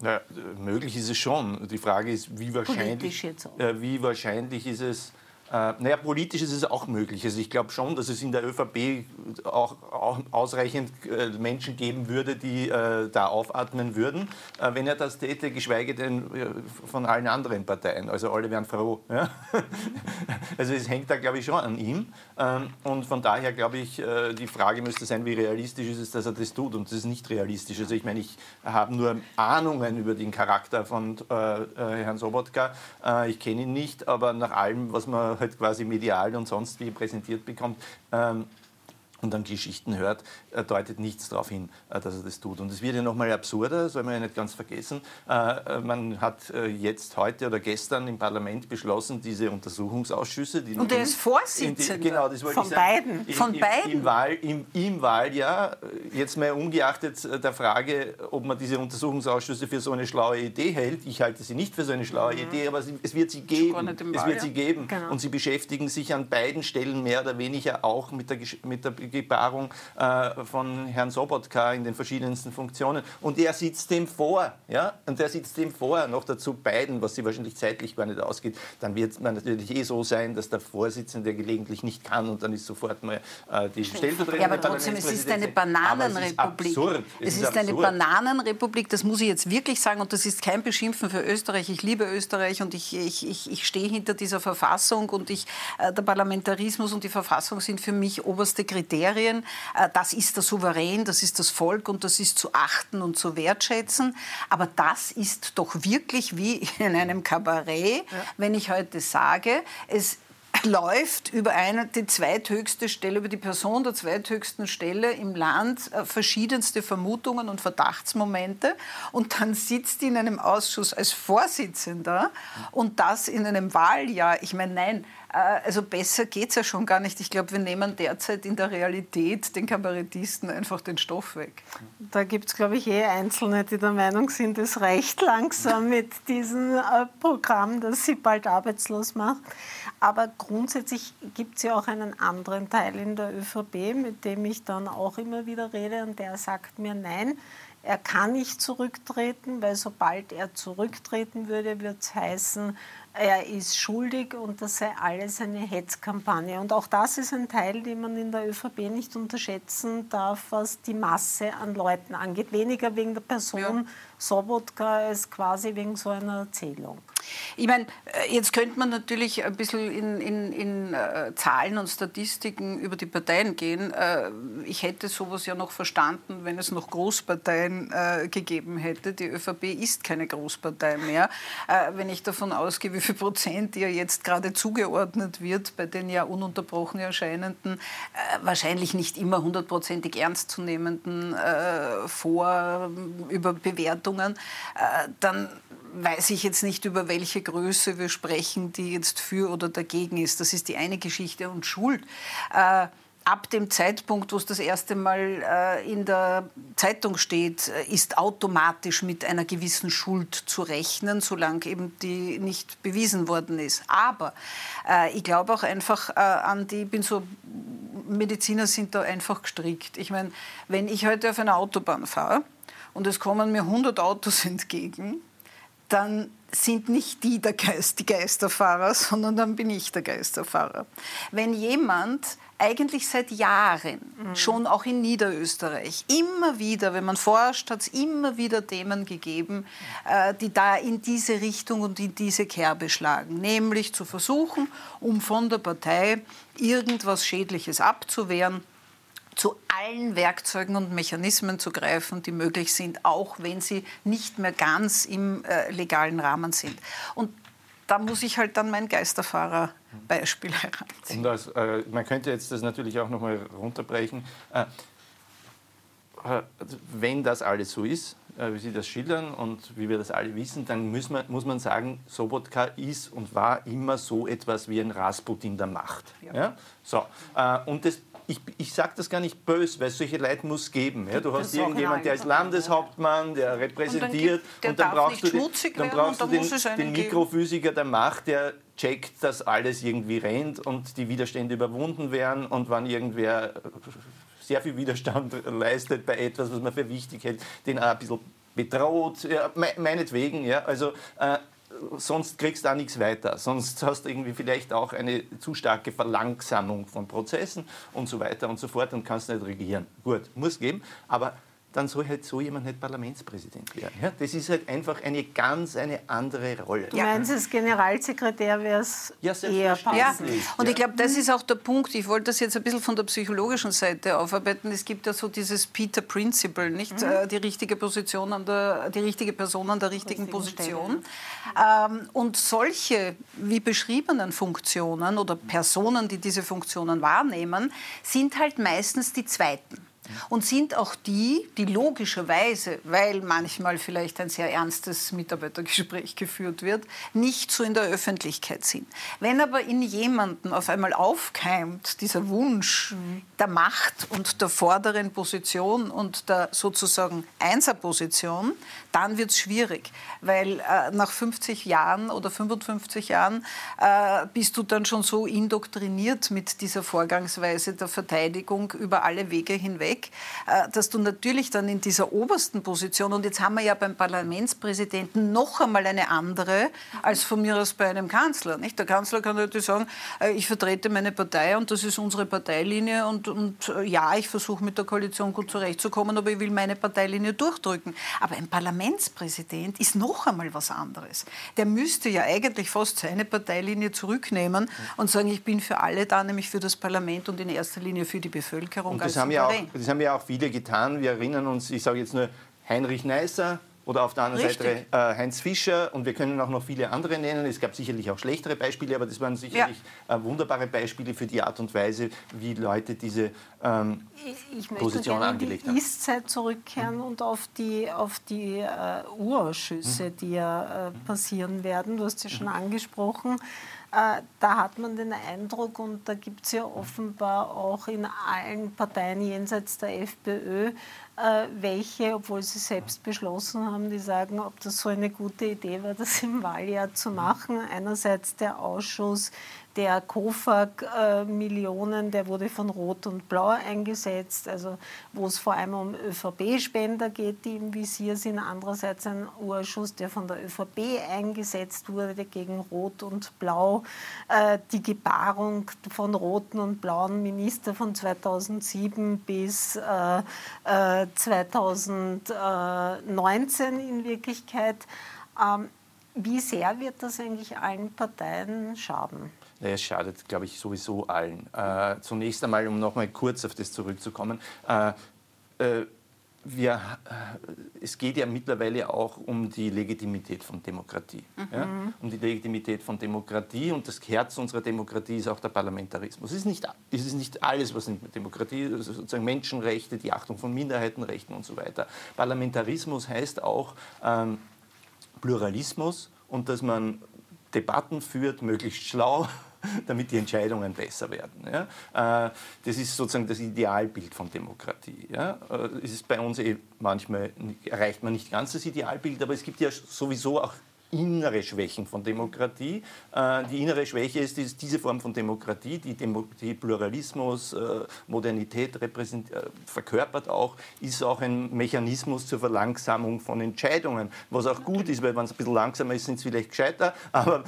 Na, möglich ist es schon. Die Frage ist, wie wahrscheinlich, äh, wie wahrscheinlich ist es, Äh, naja, politisch ist es auch möglich. Also ich glaube schon, dass es in der ÖVP auch, auch ausreichend äh, Menschen geben würde, die äh, da aufatmen würden, äh, wenn er das täte, geschweige denn äh, von allen anderen Parteien. Also alle wären froh. Ja? <laughs> also es hängt da, glaube ich, schon an ihm. Ähm, und von daher glaube ich, äh, die Frage müsste sein, wie realistisch ist es, dass er das tut. Und das ist nicht realistisch. Also ich meine, ich habe nur Ahnungen über den Charakter von Herrn Sobotka. ich kenne ihn nicht, aber nach allem, was man halt quasi medial und sonst wie präsentiert bekommt, ähm, und dann Geschichten hört, äh, deutet nichts darauf hin, äh, dass er das tut. Und es wird ja noch mal absurder, soll man ja nicht ganz vergessen. Äh, man hat jetzt heute oder gestern im Parlament beschlossen, diese Untersuchungsausschüsse. Die und er ist Vorsitzender. Die, genau, das wollte Von ich sagen. beiden. Von Im, beiden. Im, Wahl, im, Im Wahljahr, jetzt mal ungeachtet der Frage, ob man diese Untersuchungsausschüsse für so eine schlaue Idee hält. Ich halte sie nicht für so eine schlaue mhm. Idee, aber es wird sie geben. Es wird sie geben. Genau. Und sie beschäftigen sich an beiden Stellen mehr oder weniger auch mit der, mit der Gebarung äh, von Herrn Sobotka in den verschiedensten Funktionen. Und er sitzt dem vor. Ja? Und er sitzt dem vor, noch dazu beiden, was sie wahrscheinlich zeitlich gar nicht ausgeht. Dann wird es natürlich eh so sein, dass der Vorsitzende gelegentlich nicht kann und dann ist sofort mal äh, die Stellvertretung. Ja, aber trotzdem, es ist eine Bananenrepublik. Es ist, absurd. es ist, ist eine Bananenrepublik, das muss ich jetzt wirklich sagen. Und das ist kein Beschimpfen für Österreich. Ich liebe Österreich und ich, ich, ich, ich stehe hinter dieser Verfassung und ich, äh, der Parlamentarismus und die Verfassung sind für mich oberste Kriterien. Kriterien. Äh, das ist der Souverän, das ist das Volk und das ist zu achten und zu wertschätzen. Aber das ist doch wirklich wie <laughs> in einem Kabarett, ja. wenn ich heute sage, es <clears throat> läuft über eine, die zweithöchste Stelle, über die Person der zweithöchsten Stelle im Land äh, verschiedenste Vermutungen und Verdachtsmomente und dann sitzt die in einem Ausschuss als Vorsitzender und das in einem Wahljahr. Ich meine, nein, also besser geht es ja schon gar nicht. Ich glaube, wir nehmen derzeit in der Realität den Kabarettisten einfach den Stoff weg. Da gibt es, glaube ich, eh Einzelne, die der Meinung sind, es reicht langsam mit diesem äh, Programm, das sie bald arbeitslos macht. Aber grundsätzlich gibt es ja auch einen anderen Teil in der ÖVP, mit dem ich dann auch immer wieder rede und der sagt mir, nein, er kann nicht zurücktreten, weil sobald er zurücktreten würde, würde es heißen, er ist schuldig und das sei alles eine Hetzkampagne. Und auch das ist ein Teil, den man in der ÖVP nicht unterschätzen darf, was die Masse an Leuten angeht. Weniger wegen der Person ja. Sobotka als quasi wegen so einer Erzählung. Ich meine, äh, jetzt könnte man natürlich ein bisschen in, in, in äh, Zahlen und Statistiken über die Parteien gehen. Äh, ich hätte sowas ja noch verstanden, wenn es noch Großparteien gegeben hätte. Die ÖVP ist keine Großpartei mehr. Wenn ich davon ausgehe, wie viel Prozent ihr jetzt gerade zugeordnet wird bei den ja ununterbrochen erscheinenden, wahrscheinlich nicht immer hundertprozentig ernstzunehmenden Vor über Bewertungen, dann weiß ich jetzt nicht, über welche Größe wir sprechen, die jetzt für oder dagegen ist. Das ist die eine Geschichte. Und Schuld. Äh, ab dem Zeitpunkt, wo es das erste Mal äh, in der Zeitung steht, äh, ist automatisch mit einer gewissen Schuld zu rechnen, solange eben die nicht bewiesen worden ist. Aber äh, ich glaube auch einfach äh, an die, ich bin so, Mediziner sind da einfach gestrickt. Ich meine, wenn ich heute auf einer Autobahn fahre und es kommen mir 100 Autos <laughs> entgegen, dann sind nicht die der Geist, die Geisterfahrer, sondern dann bin ich der Geisterfahrer. Wenn jemand eigentlich seit Jahren, mhm. schon auch in Niederösterreich, immer wieder, wenn man forscht, hat es immer wieder Themen gegeben, äh, die da in diese Richtung und in diese Kerbe schlagen. Nämlich zu versuchen, um von der Partei irgendwas Schädliches abzuwehren, zu allen Werkzeugen und Mechanismen zu greifen, die möglich sind, auch wenn sie nicht mehr ganz im äh, legalen Rahmen sind. Und da muss ich halt dann mein Geisterfahrer-Beispiel heranziehen. Und als, äh, man könnte jetzt das natürlich auch noch mal runterbrechen. Äh, äh wenn das alles so ist, äh, wie Sie das schildern und wie wir das alle wissen, dann muss man, muss man sagen, Sobotka ist und war immer so etwas wie ein Rasputin der Macht. Ja. ja? So, äh, und das ich, ich sage das gar nicht böse, weil es solche Leute muss geben. Ja? Du hast irgendjemanden, der ist Landeshauptmann, der repräsentiert und dann, und dann brauchst du, den, dann brauchst du den, den Mikrophysiker der Macht, der checkt, dass alles irgendwie rennt und die Widerstände überwunden werden und wann irgendwer sehr viel Widerstand <laughs> leistet bei etwas, was man für wichtig hält, den auch ein bisschen bedroht, ja, meinetwegen. Ja, also, äh, sonst kriegst du auch nichts weiter. Sonst hast du irgendwie vielleicht auch eine zu starke Verlangsamung von Prozessen und so weiter und so fort und kannst nicht regieren. Gut, muss geben, aber dann soll halt so jemand nicht Parlamentspräsident werden. Ja? Das ist halt einfach eine ganz eine andere Rolle. Du meinst, als Generalsekretär wäre es ja, eher passend. Ja, und ich glaube, das ist auch der Punkt. Ich wollte das jetzt ein bisschen von der psychologischen Seite aufarbeiten. Es gibt ja so dieses Peter Principle, nicht? Mhm. Äh, die richtige Position an der, die richtige Person an der richtigen, Position. Ähm, und solche, wie beschriebenen Funktionen oder Personen, die diese Funktionen wahrnehmen, sind halt meistens die zweiten und sind auch die, die logischerweise, weil manchmal vielleicht ein sehr ernstes Mitarbeitergespräch geführt wird, nicht so in der Öffentlichkeit sind. Wenn aber in jemandem auf einmal aufkeimt dieser Wunsch der Macht und der vorderen Position und der sozusagen Einserposition, dann wird es schwierig, weil äh, nach 50 Jahren oder 55 Jahren äh, bist du dann schon so indoktriniert mit dieser Vorgangsweise der Verteidigung über alle Wege hinweg, weg, äh, dass du natürlich dann in dieser obersten Position, und jetzt haben wir ja beim Parlamentspräsidenten noch einmal eine andere als von mir aus bei einem Kanzler. Nicht? Der Kanzler kann natürlich sagen, äh, ich vertrete meine Partei und das ist unsere Parteilinie und, und äh, ja, ich versuche mit der Koalition gut zurechtzukommen, aber ich will meine Parteilinie durchdrücken. Aber ein Parlamentspräsident ist noch einmal was anderes. Der müsste ja eigentlich fast seine Parteilinie zurücknehmen und sagen, ich bin für alle da, nämlich für das Parlament und in erster Linie für die Bevölkerung. Und das, haben ja, auch, das haben ja auch viele getan. Wir erinnern uns, ich sage jetzt nur Heinrich Neisser, oder auf der anderen Richtig. Seite äh, Heinz Fischer und wir können auch noch viele andere nennen. Es gab sicherlich auch schlechtere Beispiele, aber das waren sicherlich ja. äh, wunderbare Beispiele für die Art und Weise, wie Leute diese ähm, ich, ich Position angelegt haben. Ich möchte die Ist-Zeit zurückkehren mhm. und auf die, auf die äh, Urausschüsse, mhm. die ja äh, passieren werden. Du hast ja schon mhm. angesprochen. Äh, da hat man den Eindruck, und da gibt es ja offenbar auch in allen Parteien jenseits der FPÖ äh, welche, obwohl sie selbst beschlossen haben, die sagen, ob das so eine gute Idee war, das im Wahljahr zu machen. Einerseits der Ausschuss der KOFAG-Millionen, der wurde von Rot und Blau eingesetzt, also wo es vor allem um ÖVP-Spender geht, die im Visier sind. Andererseits ein Urschuss, der von der ÖVP eingesetzt wurde gegen Rot und Blau. Äh, die Gebarung von roten und blauen Minister von 2007 bis 2019 äh, in Wirklichkeit. Ähm, wie sehr wird das eigentlich allen Parteien schaden? Naja, es schadet, glaube ich, sowieso allen. Äh, zunächst einmal, um noch mal kurz auf das zurückzukommen. Äh, äh, wir, äh, es geht ja mittlerweile auch um die Legitimität von Demokratie. Mhm. Ja? Um die Legitimität von Demokratie und das Herz unserer Demokratie ist auch der Parlamentarismus. Es ist nicht, es ist nicht alles, was mit Demokratie, also sozusagen Menschenrechte, die Achtung von Minderheitenrechten und so weiter. Parlamentarismus heißt auch ähm, Pluralismus und dass man Debatten führt, möglichst schlau, <laughs> damit die Entscheidungen besser werden. Ja? Äh, das ist sozusagen das Idealbild von Demokratie. Ja? Äh, es ist bei uns eh manchmal erreicht man nicht ganz das Idealbild, aber es gibt ja sowieso auch innere Schwächen von Demokratie. Äh, die innere Schwäche ist diese Form von Demokratie, die, Demo die Pluralismus, äh, Modernität äh, verkörpert auch, ist auch ein Mechanismus zur Verlangsamung von Entscheidungen, was auch gut ist, weil wenn es ein bisschen langsamer ist, sind es vielleicht gescheiter, aber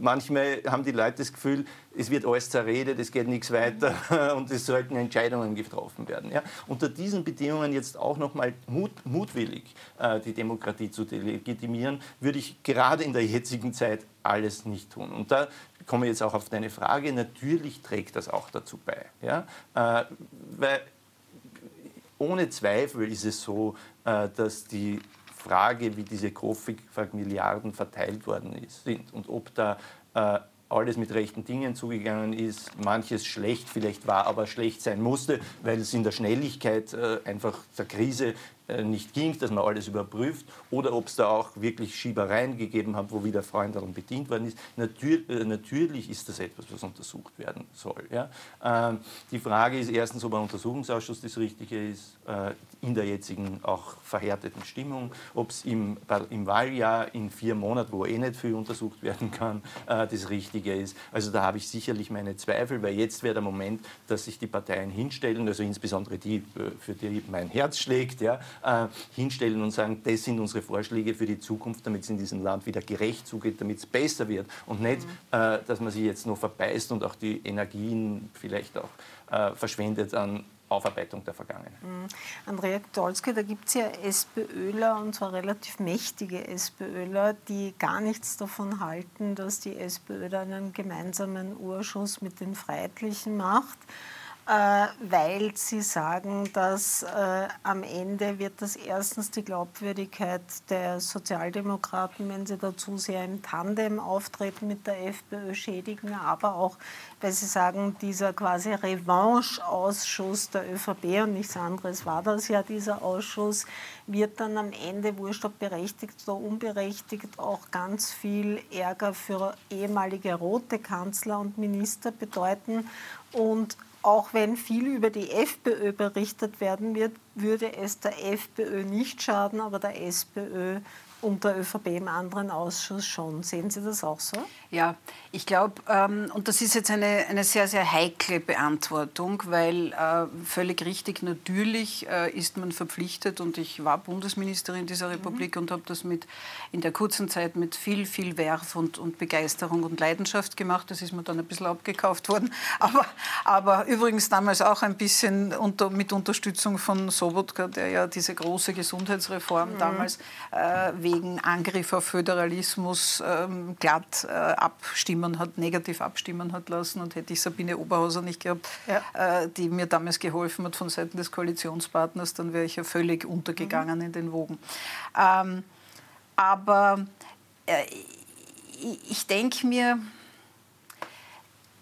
manchmal haben die Leute das Gefühl, es wird alles zerredet, es geht nichts weiter <laughs> und es sollten Entscheidungen getroffen werden. Ja? Unter diesen Bedingungen jetzt auch nochmal mut, mutwillig äh, die Demokratie zu legitimieren, würde ich gerade in der jetzigen Zeit alles nicht tun. Und da komme ich jetzt auch auf deine Frage. Natürlich trägt das auch dazu bei. Ja? Äh, weil ohne Zweifel ist es so, äh, dass die Frage, wie diese Kofik-Milliarden verteilt worden ist, sind und ob da äh, alles mit rechten Dingen zugegangen ist, manches schlecht vielleicht war, aber schlecht sein musste, weil es in der Schnelligkeit äh, einfach der Krise nicht ging, dass man alles überprüft, oder ob es da auch wirklich Schiebereien gegeben hat, wo wieder Freund daran bedient worden ist. Natür äh, natürlich ist das etwas, was untersucht werden soll. Ja? Ähm, die Frage ist erstens, ob ein Untersuchungsausschuss das Richtige ist, äh, in der jetzigen auch verhärteten Stimmung, ob es im, im Wahljahr in vier Monaten, wo eh nicht viel untersucht werden kann, äh, das Richtige ist. Also da habe ich sicherlich meine Zweifel, weil jetzt wäre der Moment, dass sich die Parteien hinstellen, also insbesondere die, äh, für die mein Herz schlägt, ja, äh, hinstellen und sagen, das sind unsere Vorschläge für die Zukunft, damit es in diesem Land wieder gerecht zugeht, damit es besser wird und nicht, mhm. äh, dass man sich jetzt noch verbeißt und auch die Energien vielleicht auch äh, verschwendet an Aufarbeitung der Vergangenheit. Mhm. Andrea Dolski, da gibt es ja SPÖler, und zwar relativ mächtige SPÖler, die gar nichts davon halten, dass die SPÖ da einen gemeinsamen Urschuss mit den Freiheitlichen macht. Äh, weil sie sagen, dass äh, am Ende wird das erstens die Glaubwürdigkeit der Sozialdemokraten, wenn sie dazu sehr im Tandem auftreten mit der FPÖ, schädigen, aber auch, weil sie sagen, dieser quasi Revanche-Ausschuss der ÖVP und nichts anderes war das ja, dieser Ausschuss, wird dann am Ende, wurscht ob berechtigt oder unberechtigt, auch ganz viel Ärger für ehemalige rote Kanzler und Minister bedeuten. Und auch wenn viel über die FPÖ berichtet werden wird, würde es der FPÖ nicht schaden, aber der SPÖ und der ÖVP im anderen Ausschuss schon. Sehen Sie das auch so? Ja, ich glaube, ähm, und das ist jetzt eine, eine sehr, sehr heikle Beantwortung, weil äh, völlig richtig, natürlich äh, ist man verpflichtet, und ich war Bundesministerin dieser Republik mhm. und habe das mit, in der kurzen Zeit mit viel, viel Werf und, und Begeisterung und Leidenschaft gemacht. Das ist mir dann ein bisschen abgekauft worden. <laughs> Aber, aber übrigens damals auch ein bisschen unter, mit Unterstützung von Sobotka, der ja diese große Gesundheitsreform mhm. damals äh, wegen Angriff auf Föderalismus ähm, glatt äh, abstimmen hat, negativ abstimmen hat lassen. Und hätte ich Sabine Oberhauser nicht gehabt, ja. äh, die mir damals geholfen hat von Seiten des Koalitionspartners, dann wäre ich ja völlig untergegangen mhm. in den Wogen. Ähm, aber äh, ich denke mir,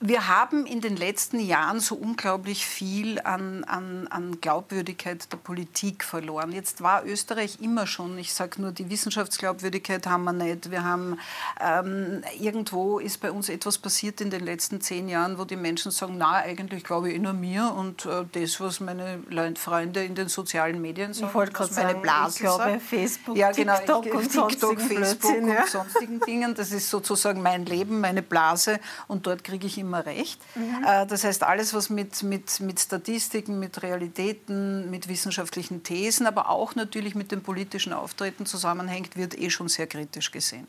wir haben in den letzten Jahren so unglaublich viel an, an, an, Glaubwürdigkeit der Politik verloren. Jetzt war Österreich immer schon, ich sage nur, die Wissenschaftsglaubwürdigkeit haben wir nicht. Wir haben ähm, irgendwo ist bei uns etwas passiert in den letzten zehn Jahren, wo die Menschen sagen, na eigentlich glaube ich eh nur mir und äh, das, was meine Freunde in den sozialen Medien sagen, ich wollte was meine sagen, Blase ich glaube, sagt. Facebook, ja, genau, TikTok, ich, und, TikTok Facebook und ja. sonstigen Dingen. Das ist sozusagen mein Leben, meine Blase und dort kriege ich immer immer recht. Mhm. Äh, das heißt, alles, was mit, mit, mit Statistiken, mit Realitäten, mit wissenschaftlichen Thesen, aber auch natürlich mit dem politischen Auftreten zusammenhängt, wird eh schon sehr kritisch gesehen.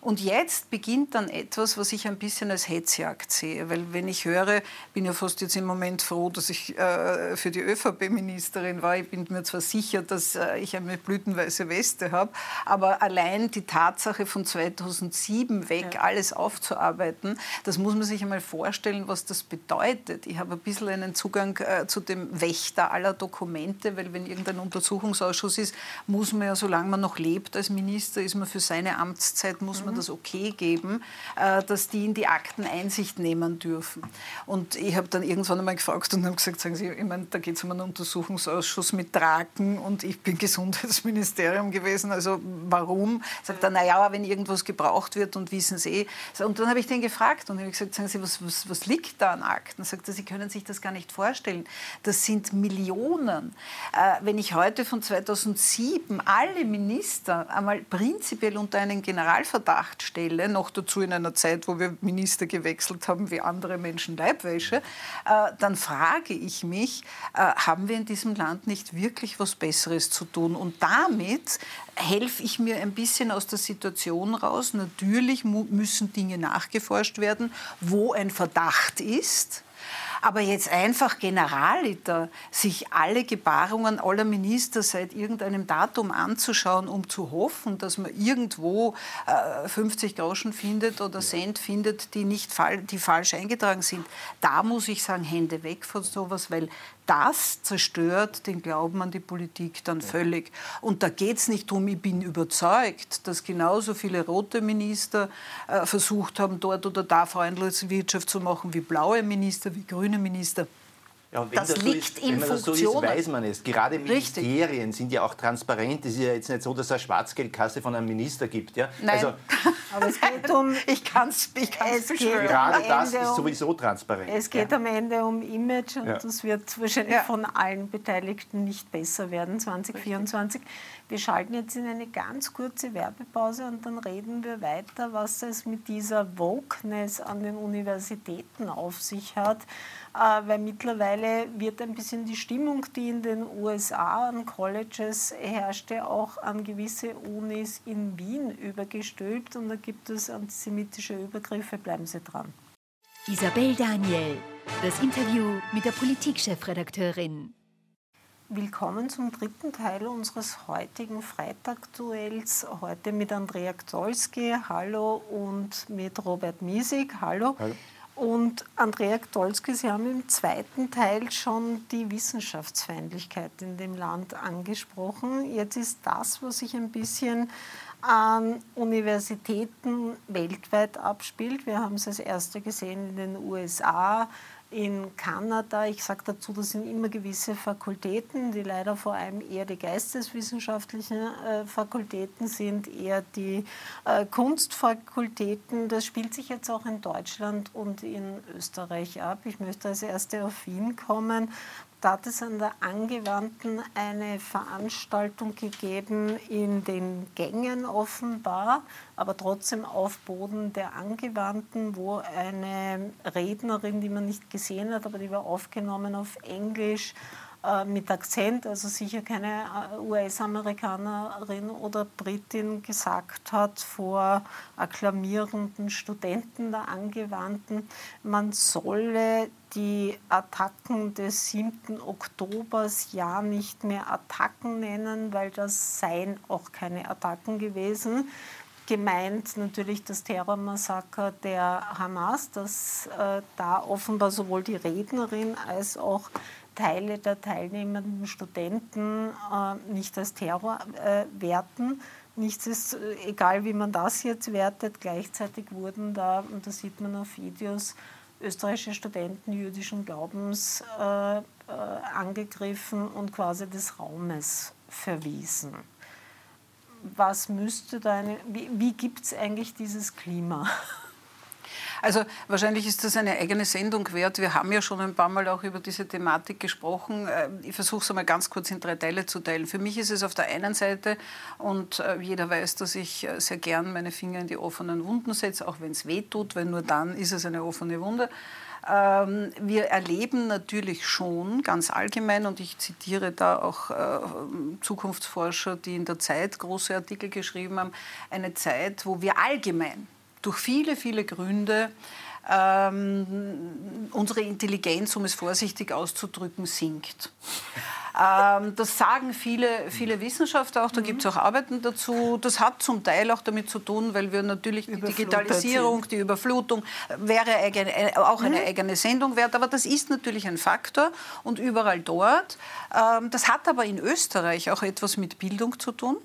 Und jetzt beginnt dann etwas, was ich ein bisschen als Hetzjagd sehe. Weil wenn ich höre, bin ja fast jetzt im Moment froh, dass ich äh, für die ÖVP-Ministerin war. Ich bin mir zwar sicher, dass äh, ich eine blütenweiße Weste habe, aber allein die Tatsache von 2007 weg, ja. alles aufzuarbeiten, das muss man sich einmal vorstellen vorstellen, was das bedeutet. Ich habe ein bisschen einen Zugang äh, zu dem Wächter aller Dokumente, weil wenn irgendein Untersuchungsausschuss ist, muss man ja, solange man noch lebt als Minister, ist man für seine Amtszeit, muss mhm. man das okay geben, äh, dass die in die Akten Einsicht nehmen dürfen. Und ich habe dann irgendwann einmal gefragt und habe gesagt, sagen Sie, ich meine, da geht es um einen Untersuchungsausschuss mit Draken und ich bin <laughs> Gesundheitsministerium gewesen, also warum? Sagt er, naja, wenn irgendwas gebraucht wird und wissen Sie. Und dann habe ich den gefragt und habe gesagt, sagen Sie, was, was was, liegt da an Akten? Sagt er, Sie können sich das gar nicht vorstellen. Das sind Millionen. Äh, wenn ich heute von 2007 alle Minister einmal prinzipiell unter einen Generalverdacht stelle, noch dazu in einer Zeit, wo wir Minister gewechselt haben wie andere Menschen Leibwäsche, äh, dann frage ich mich, äh, haben wir in diesem Land nicht wirklich was Besseres zu tun? Und damit helfe ich mir ein bisschen aus der Situation raus. Natürlich müssen Dinge nachgeforscht werden, wo ein Verdacht ist. Aber jetzt einfach generaliter sich alle Gebarungen aller Minister seit irgendeinem Datum anzuschauen, um zu hoffen, dass man irgendwo äh, 50 Groschen findet oder Cent findet, die, nicht die falsch eingetragen sind, da muss ich sagen, Hände weg von sowas, weil das zerstört den Glauben an die Politik dann völlig. Und da geht es nicht darum, ich bin überzeugt, dass genauso viele rote Minister äh, versucht haben, dort oder da Freundlichkeitswirtschaft zu machen wie blaue Minister, wie grüne Minister. Ja, das, das, liegt so ist, in wenn das so ist, weiß man es. Gerade Ministerien Richtig. sind ja auch transparent. Es ist ja jetzt nicht so, dass es eine Schwarzgeldkasse von einem Minister gibt. Ja? Nein. Also, <laughs> Aber es geht um... ich kann es ich kann's Gerade das ist sowieso transparent. Es geht ja. am Ende um Image und ja. das wird wahrscheinlich ja. von allen Beteiligten nicht besser werden 2024. Richtig. Wir schalten jetzt in eine ganz kurze Werbepause und dann reden wir weiter, was es mit dieser Wokeness an den Universitäten auf sich hat weil mittlerweile wird ein bisschen die Stimmung, die in den USA an Colleges herrschte, auch an gewisse Unis in Wien übergestülpt und da gibt es antisemitische Übergriffe. Bleiben Sie dran. Isabel Daniel, das Interview mit der Politikchefredakteurin. Willkommen zum dritten Teil unseres heutigen Freitagduells. Heute mit Andrea Gdolski, hallo, und mit Robert Miesig, hallo. hallo. Und Andrea Gdolski, Sie haben im zweiten Teil schon die Wissenschaftsfeindlichkeit in dem Land angesprochen. Jetzt ist das, was sich ein bisschen an Universitäten weltweit abspielt. Wir haben es als erste gesehen in den USA, in Kanada. Ich sage dazu, das sind immer gewisse Fakultäten, die leider vor allem eher die geisteswissenschaftlichen äh, Fakultäten sind, eher die äh, Kunstfakultäten. Das spielt sich jetzt auch in Deutschland und in Österreich ab. Ich möchte als Erste auf Wien kommen. Da hat es an der Angewandten eine Veranstaltung gegeben in den Gängen offenbar, aber trotzdem auf Boden der Angewandten, wo eine Rednerin, die man nicht gesehen hat, aber die war aufgenommen auf Englisch, äh, mit Akzent, also sicher keine äh, US-Amerikanerin oder Britin, gesagt hat vor akklamierenden Studenten der Angewandten, man solle die Attacken des 7. Oktobers ja nicht mehr Attacken nennen, weil das seien auch keine Attacken gewesen. Gemeint natürlich das Terrormassaker der Hamas, dass äh, da offenbar sowohl die Rednerin als auch Teile der teilnehmenden Studenten äh, nicht als Terror äh, werten. Nichts ist, äh, egal wie man das jetzt wertet, gleichzeitig wurden da, und das sieht man auf Videos, österreichische Studenten jüdischen Glaubens äh, äh, angegriffen und quasi des Raumes verwiesen. Was müsste da eine, wie, wie gibt es eigentlich dieses Klima? <laughs> Also wahrscheinlich ist das eine eigene Sendung wert. Wir haben ja schon ein paar Mal auch über diese Thematik gesprochen. Äh, ich versuche es einmal ganz kurz in drei Teile zu teilen. Für mich ist es auf der einen Seite, und äh, jeder weiß, dass ich äh, sehr gern meine Finger in die offenen Wunden setze, auch wenn es weh tut, weil nur dann ist es eine offene Wunde. Ähm, wir erleben natürlich schon ganz allgemein, und ich zitiere da auch Zukunftsforscher, die in der Zeit große Artikel geschrieben haben, eine Zeit, wo wir allgemein durch viele, viele Gründe ähm, unsere Intelligenz, um es vorsichtig auszudrücken, sinkt. Ähm, das sagen viele, viele Wissenschaftler auch, da mhm. gibt es auch Arbeiten dazu. Das hat zum Teil auch damit zu tun, weil wir natürlich die Digitalisierung, die Überflutung, wäre eigene, äh, auch eine mhm. eigene Sendung wert, aber das ist natürlich ein Faktor und überall dort. Ähm, das hat aber in Österreich auch etwas mit Bildung zu tun.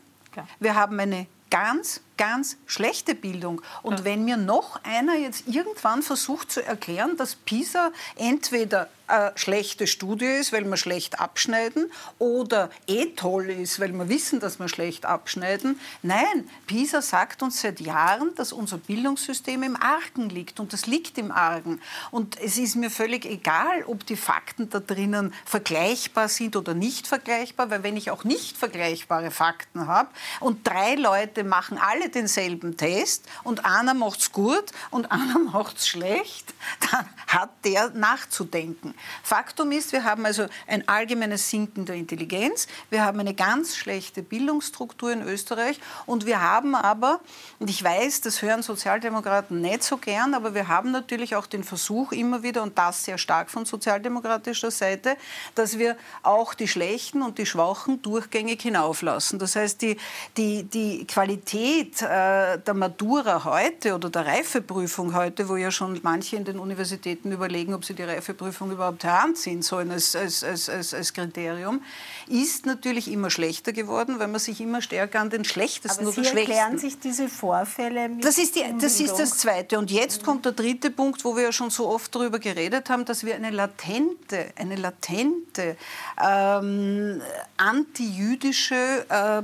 Wir haben eine ganz ganz schlechte Bildung. Und ja. wenn mir noch einer jetzt irgendwann versucht zu erklären, dass PISA entweder eine schlechte Studie ist, weil wir schlecht abschneiden, oder eh toll ist, weil wir wissen, dass wir schlecht abschneiden. Nein, PISA sagt uns seit Jahren, dass unser Bildungssystem im Argen liegt. Und das liegt im Argen. Und es ist mir völlig egal, ob die Fakten da drinnen vergleichbar sind oder nicht vergleichbar, weil wenn ich auch nicht vergleichbare Fakten habe und drei Leute machen alle alle denselben Test und einer macht es gut und einer <laughs> macht es schlecht, dann hat der nachzudenken. Faktum ist, wir haben also ein allgemeines Sinken der Intelligenz, wir haben eine ganz schlechte Bildungsstruktur in Österreich und wir haben aber, und ich weiß, das hören Sozialdemokraten nicht so gern, aber wir haben natürlich auch den Versuch immer wieder, und das sehr stark von sozialdemokratischer Seite, dass wir auch die Schlechten und die Schwachen durchgängig hinauflassen. Das heißt, die, die, die Qualität äh, der Matura heute oder der Reifeprüfung heute, wo ja schon manche in den Universitäten überlegen, ob sie die Reifeprüfung überhaupt heranziehen sollen als, als, als, als, als Kriterium, ist natürlich immer schlechter geworden, weil man sich immer stärker an den schlechtesten Aber oder Sie schwächsten... erklären sich diese Vorfälle mit das ist, die, das ist das Zweite. Und jetzt kommt der dritte Punkt, wo wir ja schon so oft darüber geredet haben, dass wir eine latente, eine latente ähm, antijüdische äh,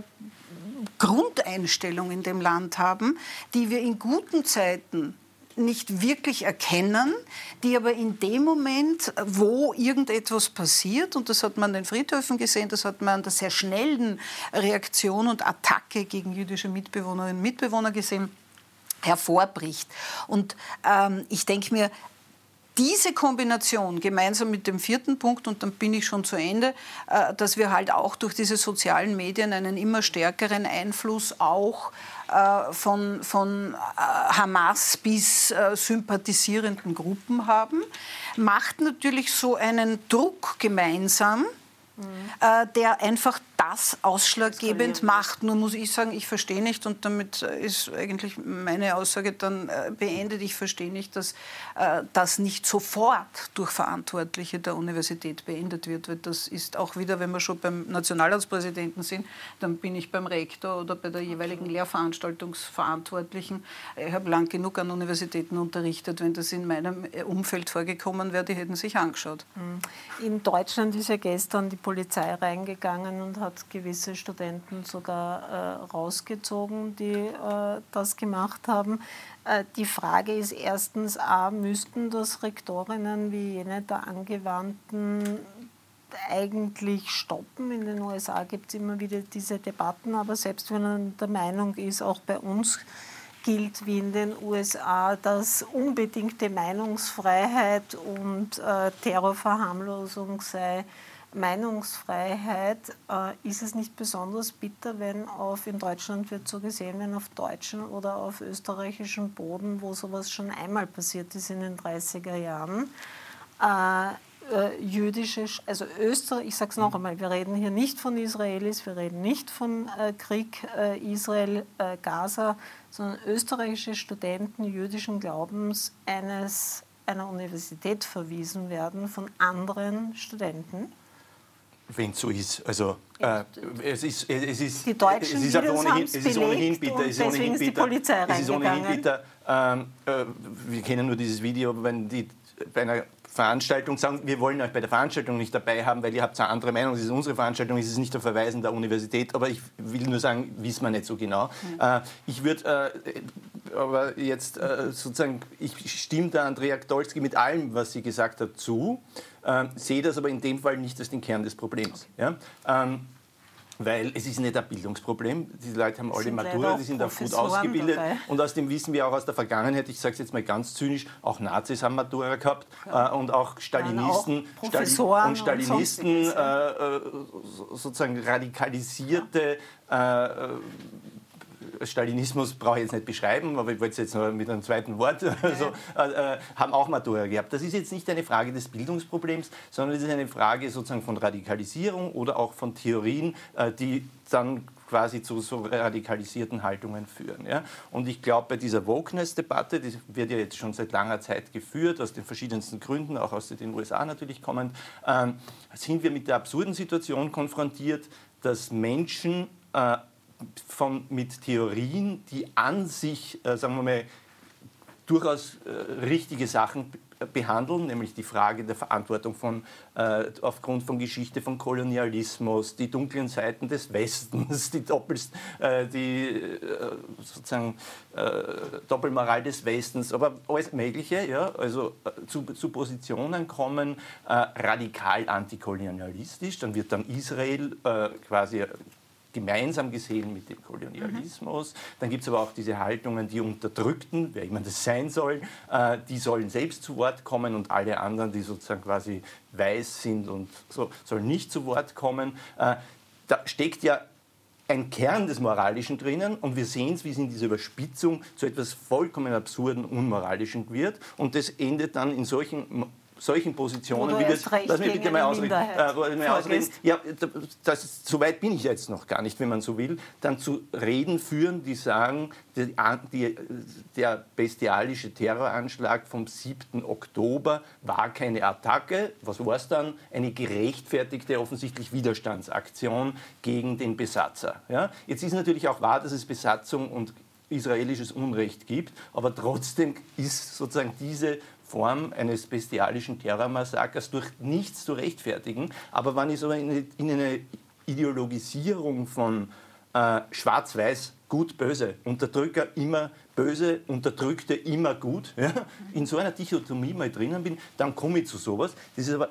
Grundeinstellung in dem Land haben, die wir in guten Zeiten nicht wirklich erkennen, die aber in dem Moment, wo irgendetwas passiert, und das hat man an den Friedhöfen gesehen, das hat man an der sehr schnellen Reaktion und Attacke gegen jüdische Mitbewohnerinnen und Mitbewohner gesehen, hervorbricht. Und ähm, ich denke mir, diese Kombination gemeinsam mit dem vierten Punkt, und dann bin ich schon zu Ende, äh, dass wir halt auch durch diese sozialen Medien einen immer stärkeren Einfluss auch äh, von, von äh, Hamas bis sympathisierenden Gruppen haben, macht natürlich so einen Druck gemeinsam, mhm. der einfach das ausschlaggebend macht. Nur muss ich sagen, ich verstehe nicht, und damit ist eigentlich meine Aussage dann äh, beendet, ich verstehe nicht, dass äh, das nicht sofort durch Verantwortliche der Universität beendet wird. Weil das ist auch wieder, wenn wir schon beim Nationalratspräsidenten sind, dann bin ich beim Rektor oder bei der jeweiligen Lehrveranstaltungsverantwortlichen. Ich habe lang genug an Universitäten unterrichtet. Wenn das in meinem Umfeld vorgekommen wäre, die hätten sich angeschaut. In Deutschland ist ja gestern die Polizei reingegangen und hat hat gewisse Studenten sogar äh, rausgezogen, die äh, das gemacht haben. Äh, die Frage ist erstens, a, müssten das Rektorinnen wie jene der Angewandten eigentlich stoppen. In den USA gibt es immer wieder diese Debatten, aber selbst wenn man der Meinung ist, auch bei uns gilt wie in den USA, dass unbedingte Meinungsfreiheit und äh, Terrorverharmlosung sei Meinungsfreiheit äh, ist es nicht besonders bitter, wenn auf, in Deutschland wird so gesehen, wenn auf deutschen oder auf österreichischem Boden, wo sowas schon einmal passiert ist in den 30er Jahren, äh, äh, jüdische, also Österreich, ich sage es noch einmal, wir reden hier nicht von Israelis, wir reden nicht von äh, Krieg äh, Israel-Gaza, äh, sondern österreichische Studenten jüdischen Glaubens eines, einer Universität verwiesen werden von anderen Studenten wenn es so ist. Also, äh, es ist, es ist, die Deutschen es ist, ohnehin, es ist ohnehin bitter. Es ist ohnehin bitter. Es ist ohnehin bitter. Ähm, äh, wir kennen nur dieses Video, wenn die bei einer Veranstaltung sagen, wir wollen euch bei der Veranstaltung nicht dabei haben, weil ihr habt eine andere Meinung, es ist unsere Veranstaltung, es ist nicht der Verweisen der Universität, aber ich will nur sagen, wissen wir nicht so genau. Mhm. Äh, ich würde äh, aber jetzt äh, sozusagen, ich stimme der Andrea Dolski mit allem, was sie gesagt hat, zu. Ähm, sehe das aber in dem Fall nicht als den Kern des Problems. Ja? Ähm, weil es ist nicht ein Bildungsproblem. Die Leute haben alle Matura, die sind auch gut ausgebildet. Dabei. Und aus dem wissen wir auch aus der Vergangenheit, ich sage es jetzt mal ganz zynisch, auch Nazis haben Matura gehabt ja. äh, und auch Stalinisten, ja, auch und Stalinisten, und äh, äh, sozusagen radikalisierte äh, Stalinismus brauche ich jetzt nicht beschreiben, aber ich wollte es jetzt noch mit einem zweiten Wort, <laughs> also, äh, haben auch Matura gehabt. Das ist jetzt nicht eine Frage des Bildungsproblems, sondern es ist eine Frage sozusagen von Radikalisierung oder auch von Theorien, äh, die dann quasi zu so radikalisierten Haltungen führen. Ja? Und ich glaube, bei dieser Wokeness-Debatte, die wird ja jetzt schon seit langer Zeit geführt, aus den verschiedensten Gründen, auch aus den USA natürlich kommend, ähm, sind wir mit der absurden Situation konfrontiert, dass Menschen äh, von, mit Theorien, die an sich, äh, sagen wir mal, durchaus äh, richtige Sachen behandeln, nämlich die Frage der Verantwortung von, äh, aufgrund von Geschichte von Kolonialismus, die dunklen Seiten des Westens, die, Doppels, äh, die äh, sozusagen äh, Doppelmoral des Westens, aber alles Mögliche, ja, also äh, zu, zu Positionen kommen, radikal antikolonialistisch, dann wird dann Israel quasi gemeinsam gesehen mit dem Kolonialismus. Mhm. Dann gibt es aber auch diese Haltungen, die Unterdrückten, wer immer das sein soll, äh, die sollen selbst zu Wort kommen und alle anderen, die sozusagen quasi weiß sind und so, sollen nicht zu Wort kommen. Äh, da steckt ja ein Kern des Moralischen drinnen und wir sehen es, wie es in dieser Überspitzung zu etwas vollkommen absurden, unmoralischen wird und das endet dann in solchen solchen Positionen, wie das, lass mich bitte mal ausreden, äh, ausreden. Ja, das ist, so weit bin ich jetzt noch gar nicht, wenn man so will, dann zu Reden führen, die sagen, die, die, der bestialische Terroranschlag vom 7. Oktober war keine Attacke, was war es dann? Eine gerechtfertigte, offensichtlich Widerstandsaktion gegen den Besatzer. Ja? Jetzt ist natürlich auch wahr, dass es Besatzung und israelisches Unrecht gibt, aber trotzdem ist sozusagen diese Form eines bestialischen Terrormassakers durch nichts zu rechtfertigen. Aber wenn ich so in eine Ideologisierung von äh, Schwarz-Weiß, gut-böse, Unterdrücker immer böse, Unterdrückte immer gut, ja, in so einer Dichotomie mal drinnen bin, dann komme ich zu sowas. Das ist aber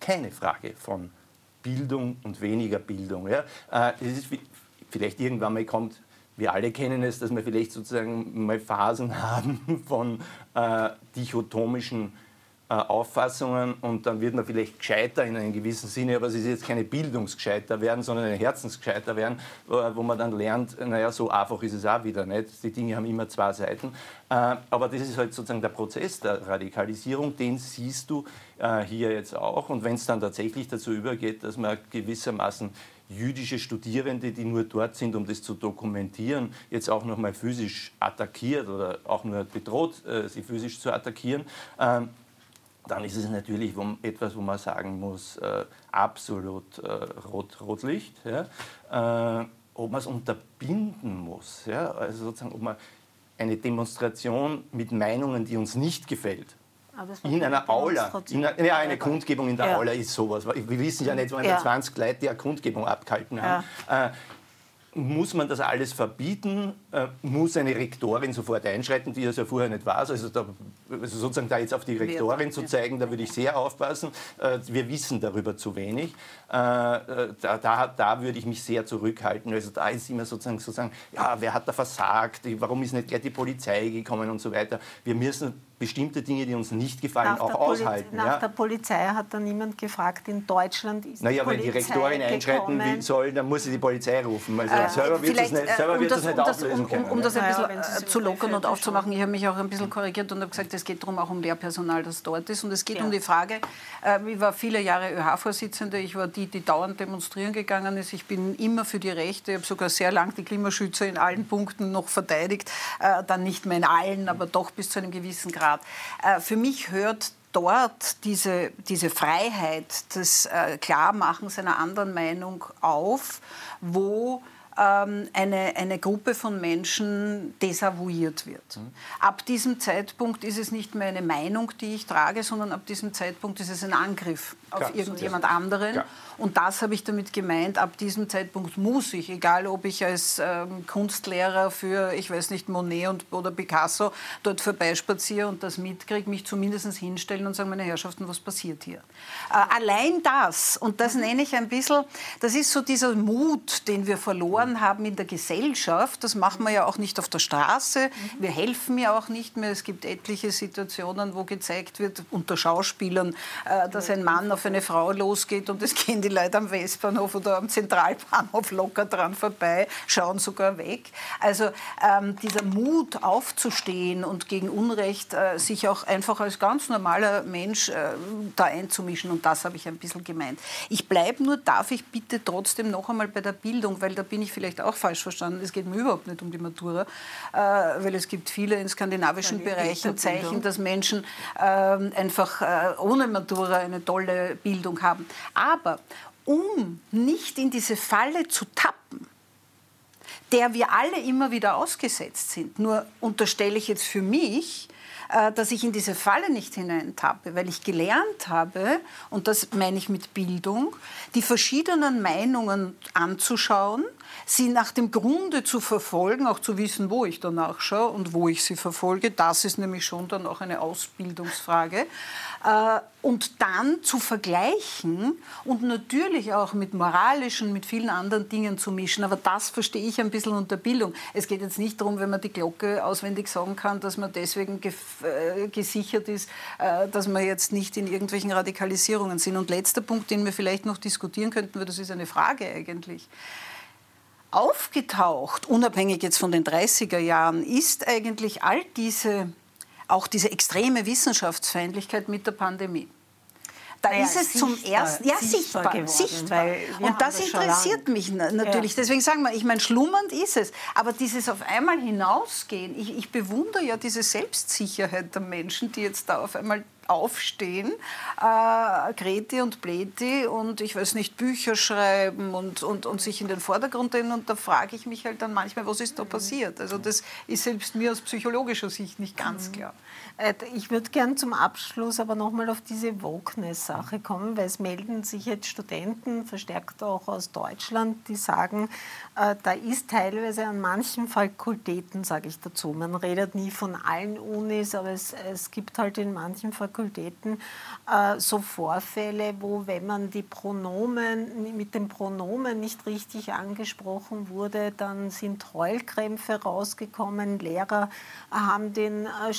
keine Frage von Bildung und weniger Bildung. Ja. Äh, das ist vielleicht irgendwann mal kommt wir alle kennen es, dass wir vielleicht sozusagen mal Phasen <laughs> haben von äh, dichotomischen äh, Auffassungen und dann wird man vielleicht gescheiter in einem gewissen Sinne, aber es ist jetzt keine Bildungsgescheiter werden, sondern ein Herzensgescheiter werden, wo man dann lernt, naja, so einfach ist es auch wieder nicht. Die Dinge haben immer zwei Seiten. Äh, aber das ist halt sozusagen der Prozess der Radikalisierung, den siehst du äh, hier jetzt auch. Und wenn es dann tatsächlich dazu übergeht, dass man gewissermaßen jüdische Studierende, die nur dort sind, um das zu dokumentieren, jetzt auch noch mal physisch attackiert oder auch nur bedroht, sie physisch zu attackieren, ähm, dann ist es natürlich etwas, wo man sagen muss, äh, absolut äh, Rot, Rotlicht. Ja? Äh, ob man es unterbinden muss, ja? also sozusagen, ob man eine Demonstration mit Meinungen, die uns nicht gefällt, in einer Aula, in einer, ja, eine Kundgebung in der ja. Aula ist sowas. Wir wissen ja nicht, wenn ja. 20 Leute die eine Kundgebung abgehalten haben. Ja. Äh, muss man das alles verbieten? Äh, muss eine Rektorin sofort einschreiten, die es ja vorher nicht war? Also, da, also sozusagen da jetzt auf die Rektorin zu zeigen, da würde ich sehr aufpassen. Äh, wir wissen darüber zu wenig. Äh, da, da, da, würde ich mich sehr zurückhalten. Also da ist immer sozusagen, sozusagen, ja, wer hat da versagt? Warum ist nicht gleich die Polizei gekommen und so weiter? Wir müssen bestimmte Dinge, die uns nicht gefallen, nach auch aushalten. Nach ja? der Polizei hat da niemand gefragt, in Deutschland ist naja, die Polizei wenn die Rektorin einschreiten will, soll, dann muss sie die Polizei rufen. Also äh, selber wird es nicht, selber um wird das, nicht um auflösen um, können. Um, um das ein bisschen ja, äh, zu lockern und aufzumachen, ich habe mich auch ein bisschen korrigiert und habe gesagt, es geht darum auch um Lehrpersonal, das dort ist. Und es geht ja. um die Frage, äh, ich war viele Jahre ÖH-Vorsitzende, ich war die, die dauernd demonstrieren gegangen ist. Ich bin immer für die Rechte, ich habe sogar sehr lang die Klimaschützer in allen Punkten noch verteidigt, äh, dann nicht mehr in allen, aber doch bis zu einem gewissen Grad. Äh, für mich hört dort diese, diese Freiheit des äh, Klarmachens einer anderen Meinung auf, wo ähm, eine, eine Gruppe von Menschen desavouiert wird. Mhm. Ab diesem Zeitpunkt ist es nicht mehr eine Meinung, die ich trage, sondern ab diesem Zeitpunkt ist es ein Angriff auf irgendjemand ja. anderen. Klar. Und das habe ich damit gemeint. Ab diesem Zeitpunkt muss ich, egal ob ich als ähm, Kunstlehrer für, ich weiß nicht, Monet und, oder Picasso dort vorbeispaziere und das mitkriege, mich zumindest hinstellen und sagen, meine Herrschaften, was passiert hier? Äh, allein das, und das nenne ich ein bisschen, das ist so dieser Mut, den wir verloren haben in der Gesellschaft. Das machen wir ja auch nicht auf der Straße. Wir helfen ja auch nicht mehr. Es gibt etliche Situationen, wo gezeigt wird, unter Schauspielern, äh, dass ein Mann auf eine Frau losgeht und es gehen die Leute am Westbahnhof oder am Zentralbahnhof locker dran vorbei, schauen sogar weg. Also ähm, dieser Mut aufzustehen und gegen Unrecht äh, sich auch einfach als ganz normaler Mensch äh, da einzumischen und das habe ich ein bisschen gemeint. Ich bleibe nur, darf ich bitte trotzdem noch einmal bei der Bildung, weil da bin ich vielleicht auch falsch verstanden. Es geht mir überhaupt nicht um die Matura, äh, weil es gibt viele in skandinavischen Bereichen Zeichen, dass Menschen ähm, einfach äh, ohne Matura eine tolle Bildung haben. Aber um nicht in diese Falle zu tappen, der wir alle immer wieder ausgesetzt sind, nur unterstelle ich jetzt für mich, dass ich in diese Falle nicht hineintappe, weil ich gelernt habe, und das meine ich mit Bildung, die verschiedenen Meinungen anzuschauen, sie nach dem Grunde zu verfolgen, auch zu wissen, wo ich danach schaue und wo ich sie verfolge. Das ist nämlich schon dann auch eine Ausbildungsfrage. Äh, und dann zu vergleichen und natürlich auch mit moralischen, mit vielen anderen Dingen zu mischen. Aber das verstehe ich ein bisschen unter Bildung. Es geht jetzt nicht darum, wenn man die Glocke auswendig sagen kann, dass man deswegen äh, gesichert ist, äh, dass wir jetzt nicht in irgendwelchen Radikalisierungen sind. Und letzter Punkt, den wir vielleicht noch diskutieren könnten, weil das ist eine Frage eigentlich aufgetaucht, unabhängig jetzt von den 30er Jahren, ist eigentlich all diese, auch diese extreme Wissenschaftsfeindlichkeit mit der Pandemie. Da naja, ist es sichtbar, zum ersten, ja sichtbar, sichtbar. sichtbar. Und das interessiert mich natürlich. Ja. Deswegen sagen wir, ich meine, schlummernd ist es. Aber dieses auf einmal hinausgehen, ich, ich bewundere ja diese Selbstsicherheit der Menschen, die jetzt da auf einmal aufstehen, äh, Greti und Pleti und ich weiß nicht, Bücher schreiben und, und, und sich in den Vordergrund drehen. Und da frage ich mich halt dann manchmal, was ist da passiert? Also das ist selbst mir aus psychologischer Sicht nicht ganz mhm. klar. Äh, ich würde gern zum Abschluss aber nochmal auf diese Wokeness-Sache kommen, weil es melden sich jetzt Studenten, verstärkt auch aus Deutschland, die sagen, äh, da ist teilweise an manchen Fakultäten, sage ich dazu, man redet nie von allen Unis, aber es, es gibt halt in manchen Fakultäten äh, so Vorfälle, wo wenn man die Pronomen mit dem Pronomen nicht richtig angesprochen wurde, dann sind Heulkrämpfe rausgekommen. Lehrer haben den äh,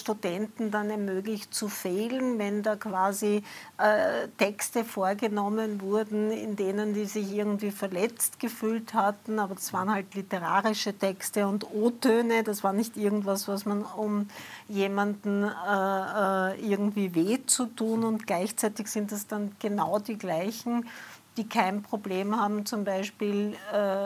Studenten dann ermöglicht zu fehlen, wenn da quasi äh, Texte vorgenommen wurden, in denen die sich irgendwie verletzt gefühlt hatten, aber das waren halt literarische Texte und O-Töne, das war nicht irgendwas, was man um jemanden äh, äh, irgendwie weh zu tun. Und gleichzeitig sind das dann genau die gleichen die kein Problem haben, zum Beispiel äh,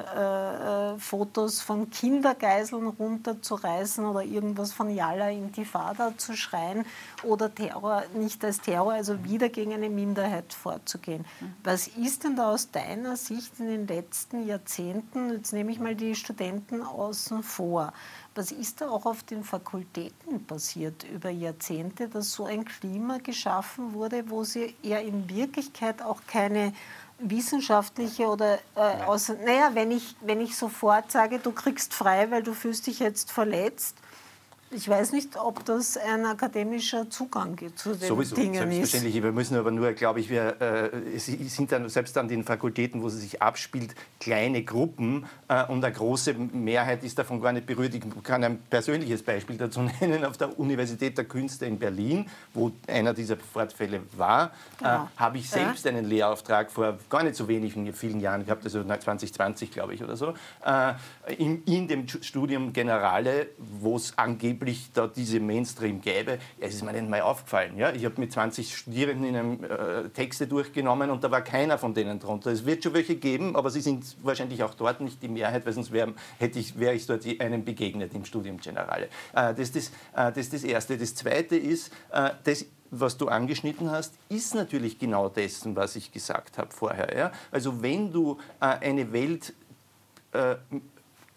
äh, Fotos von Kindergeiseln runterzureißen oder irgendwas von Yalla Intifada zu schreien oder Terror nicht als Terror, also wieder gegen eine Minderheit vorzugehen. Was ist denn da aus deiner Sicht in den letzten Jahrzehnten, jetzt nehme ich mal die Studenten außen vor, was ist da auch auf den Fakultäten passiert über Jahrzehnte, dass so ein Klima geschaffen wurde, wo sie ja in Wirklichkeit auch keine wissenschaftliche oder äh, aus, naja, wenn ich, wenn ich sofort sage, du kriegst frei, weil du fühlst dich jetzt verletzt, ich weiß nicht, ob das ein akademischer Zugang zu den Sowieso, Dingen selbstverständlich. ist. Wir müssen aber nur, glaube ich, wir äh, sind dann selbst an den Fakultäten, wo es sich abspielt, kleine Gruppen äh, und eine große Mehrheit ist davon gar nicht berührt. Ich kann ein persönliches Beispiel dazu <laughs> nennen. Auf der Universität der Künste in Berlin, wo einer dieser Fortfälle war, äh, genau. äh, habe ich selbst ja. einen Lehrauftrag vor gar nicht so wenigen, vielen Jahren gehabt, also 2020, glaube ich, oder so, äh, in, in dem Studium Generale, wo es angeblich angeblich da diese Mainstream gäbe. Es ist mir nicht mal aufgefallen. Ja? Ich habe mit 20 Studierenden in einem äh, Texte durchgenommen und da war keiner von denen drunter. Es wird schon welche geben, aber sie sind wahrscheinlich auch dort nicht die Mehrheit, weil sonst wäre ich, wär ich dort einem begegnet im Studium Generale. Äh, das, ist das, äh, das ist das Erste. Das Zweite ist, äh, das was du angeschnitten hast, ist natürlich genau dessen, was ich gesagt habe vorher. Ja? Also wenn du äh, eine Welt äh,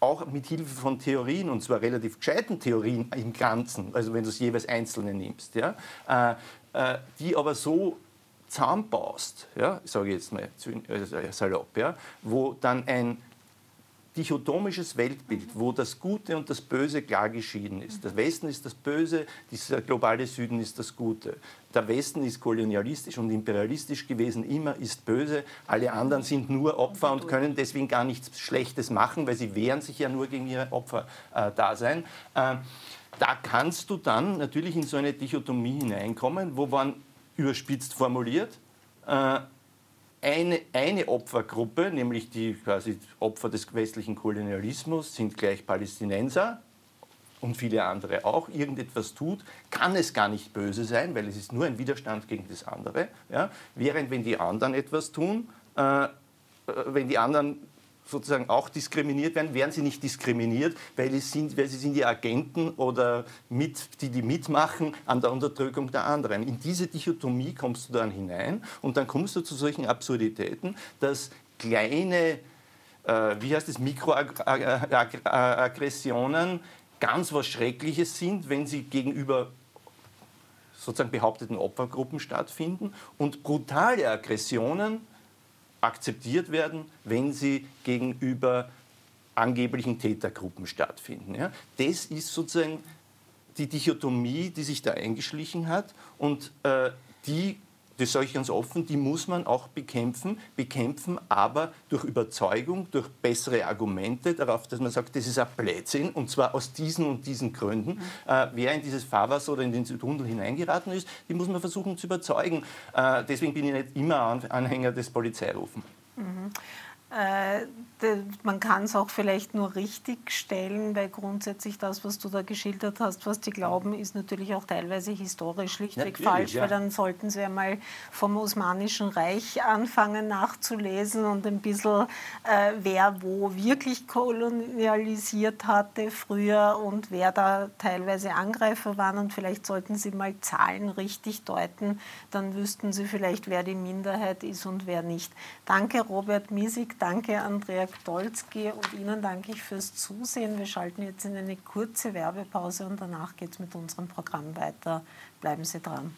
auch mit Hilfe von Theorien, und zwar relativ gescheiten Theorien im Ganzen, also wenn du es jeweils einzelne nimmst, ja, äh, äh, die aber so zusammenbaust, ja, sage ich jetzt mal äh, salopp, ja, wo dann ein dichotomisches Weltbild, wo das Gute und das Böse klar geschieden ist. Der Westen ist das Böse, dieser globale Süden ist das Gute. Der Westen ist kolonialistisch und imperialistisch gewesen, immer ist böse. Alle anderen sind nur Opfer und können deswegen gar nichts Schlechtes machen, weil sie wehren sich ja nur gegen ihre Opferdasein. Äh, äh, da kannst du dann natürlich in so eine Dichotomie hineinkommen, wo man überspitzt formuliert, äh, eine, eine Opfergruppe, nämlich die quasi Opfer des westlichen Kolonialismus, sind gleich Palästinenser und viele andere auch, irgendetwas tut, kann es gar nicht böse sein, weil es ist nur ein Widerstand gegen das andere. Ja? Während wenn die anderen etwas tun, äh, äh wenn die anderen sozusagen auch diskriminiert werden, werden sie nicht diskriminiert, weil, es sind, weil sie sind die Agenten oder mit, die, die mitmachen an der Unterdrückung der anderen. In diese Dichotomie kommst du dann hinein und dann kommst du zu solchen Absurditäten, dass kleine, äh, wie heißt es, Mikroaggressionen ganz was Schreckliches sind, wenn sie gegenüber sozusagen behaupteten Opfergruppen stattfinden und brutale Aggressionen akzeptiert werden, wenn sie gegenüber angeblichen Tätergruppen stattfinden. Ja? Das ist sozusagen die Dichotomie, die sich da eingeschlichen hat und äh, die das sage ich ganz offen, die muss man auch bekämpfen, bekämpfen aber durch Überzeugung, durch bessere Argumente darauf, dass man sagt, das ist ein Blödsinn und zwar aus diesen und diesen Gründen. Mhm. Äh, wer in dieses Fahrwasser oder in den Tunnel hineingeraten ist, die muss man versuchen zu überzeugen. Äh, deswegen bin ich nicht immer Anhänger des Polizeirufen. Mhm. Äh, man kann es auch vielleicht nur richtig stellen, weil grundsätzlich das, was du da geschildert hast, was die glauben, ist natürlich auch teilweise historisch schlichtweg natürlich, falsch, ja. weil dann sollten sie einmal vom Osmanischen Reich anfangen nachzulesen und ein bisschen, äh, wer wo wirklich kolonialisiert hatte früher und wer da teilweise Angreifer waren und vielleicht sollten sie mal Zahlen richtig deuten, dann wüssten sie vielleicht, wer die Minderheit ist und wer nicht. Danke Robert Miesig, danke Andrea Dolzki und Ihnen danke ich fürs Zusehen. Wir schalten jetzt in eine kurze Werbepause und danach geht es mit unserem Programm weiter. Bleiben Sie dran.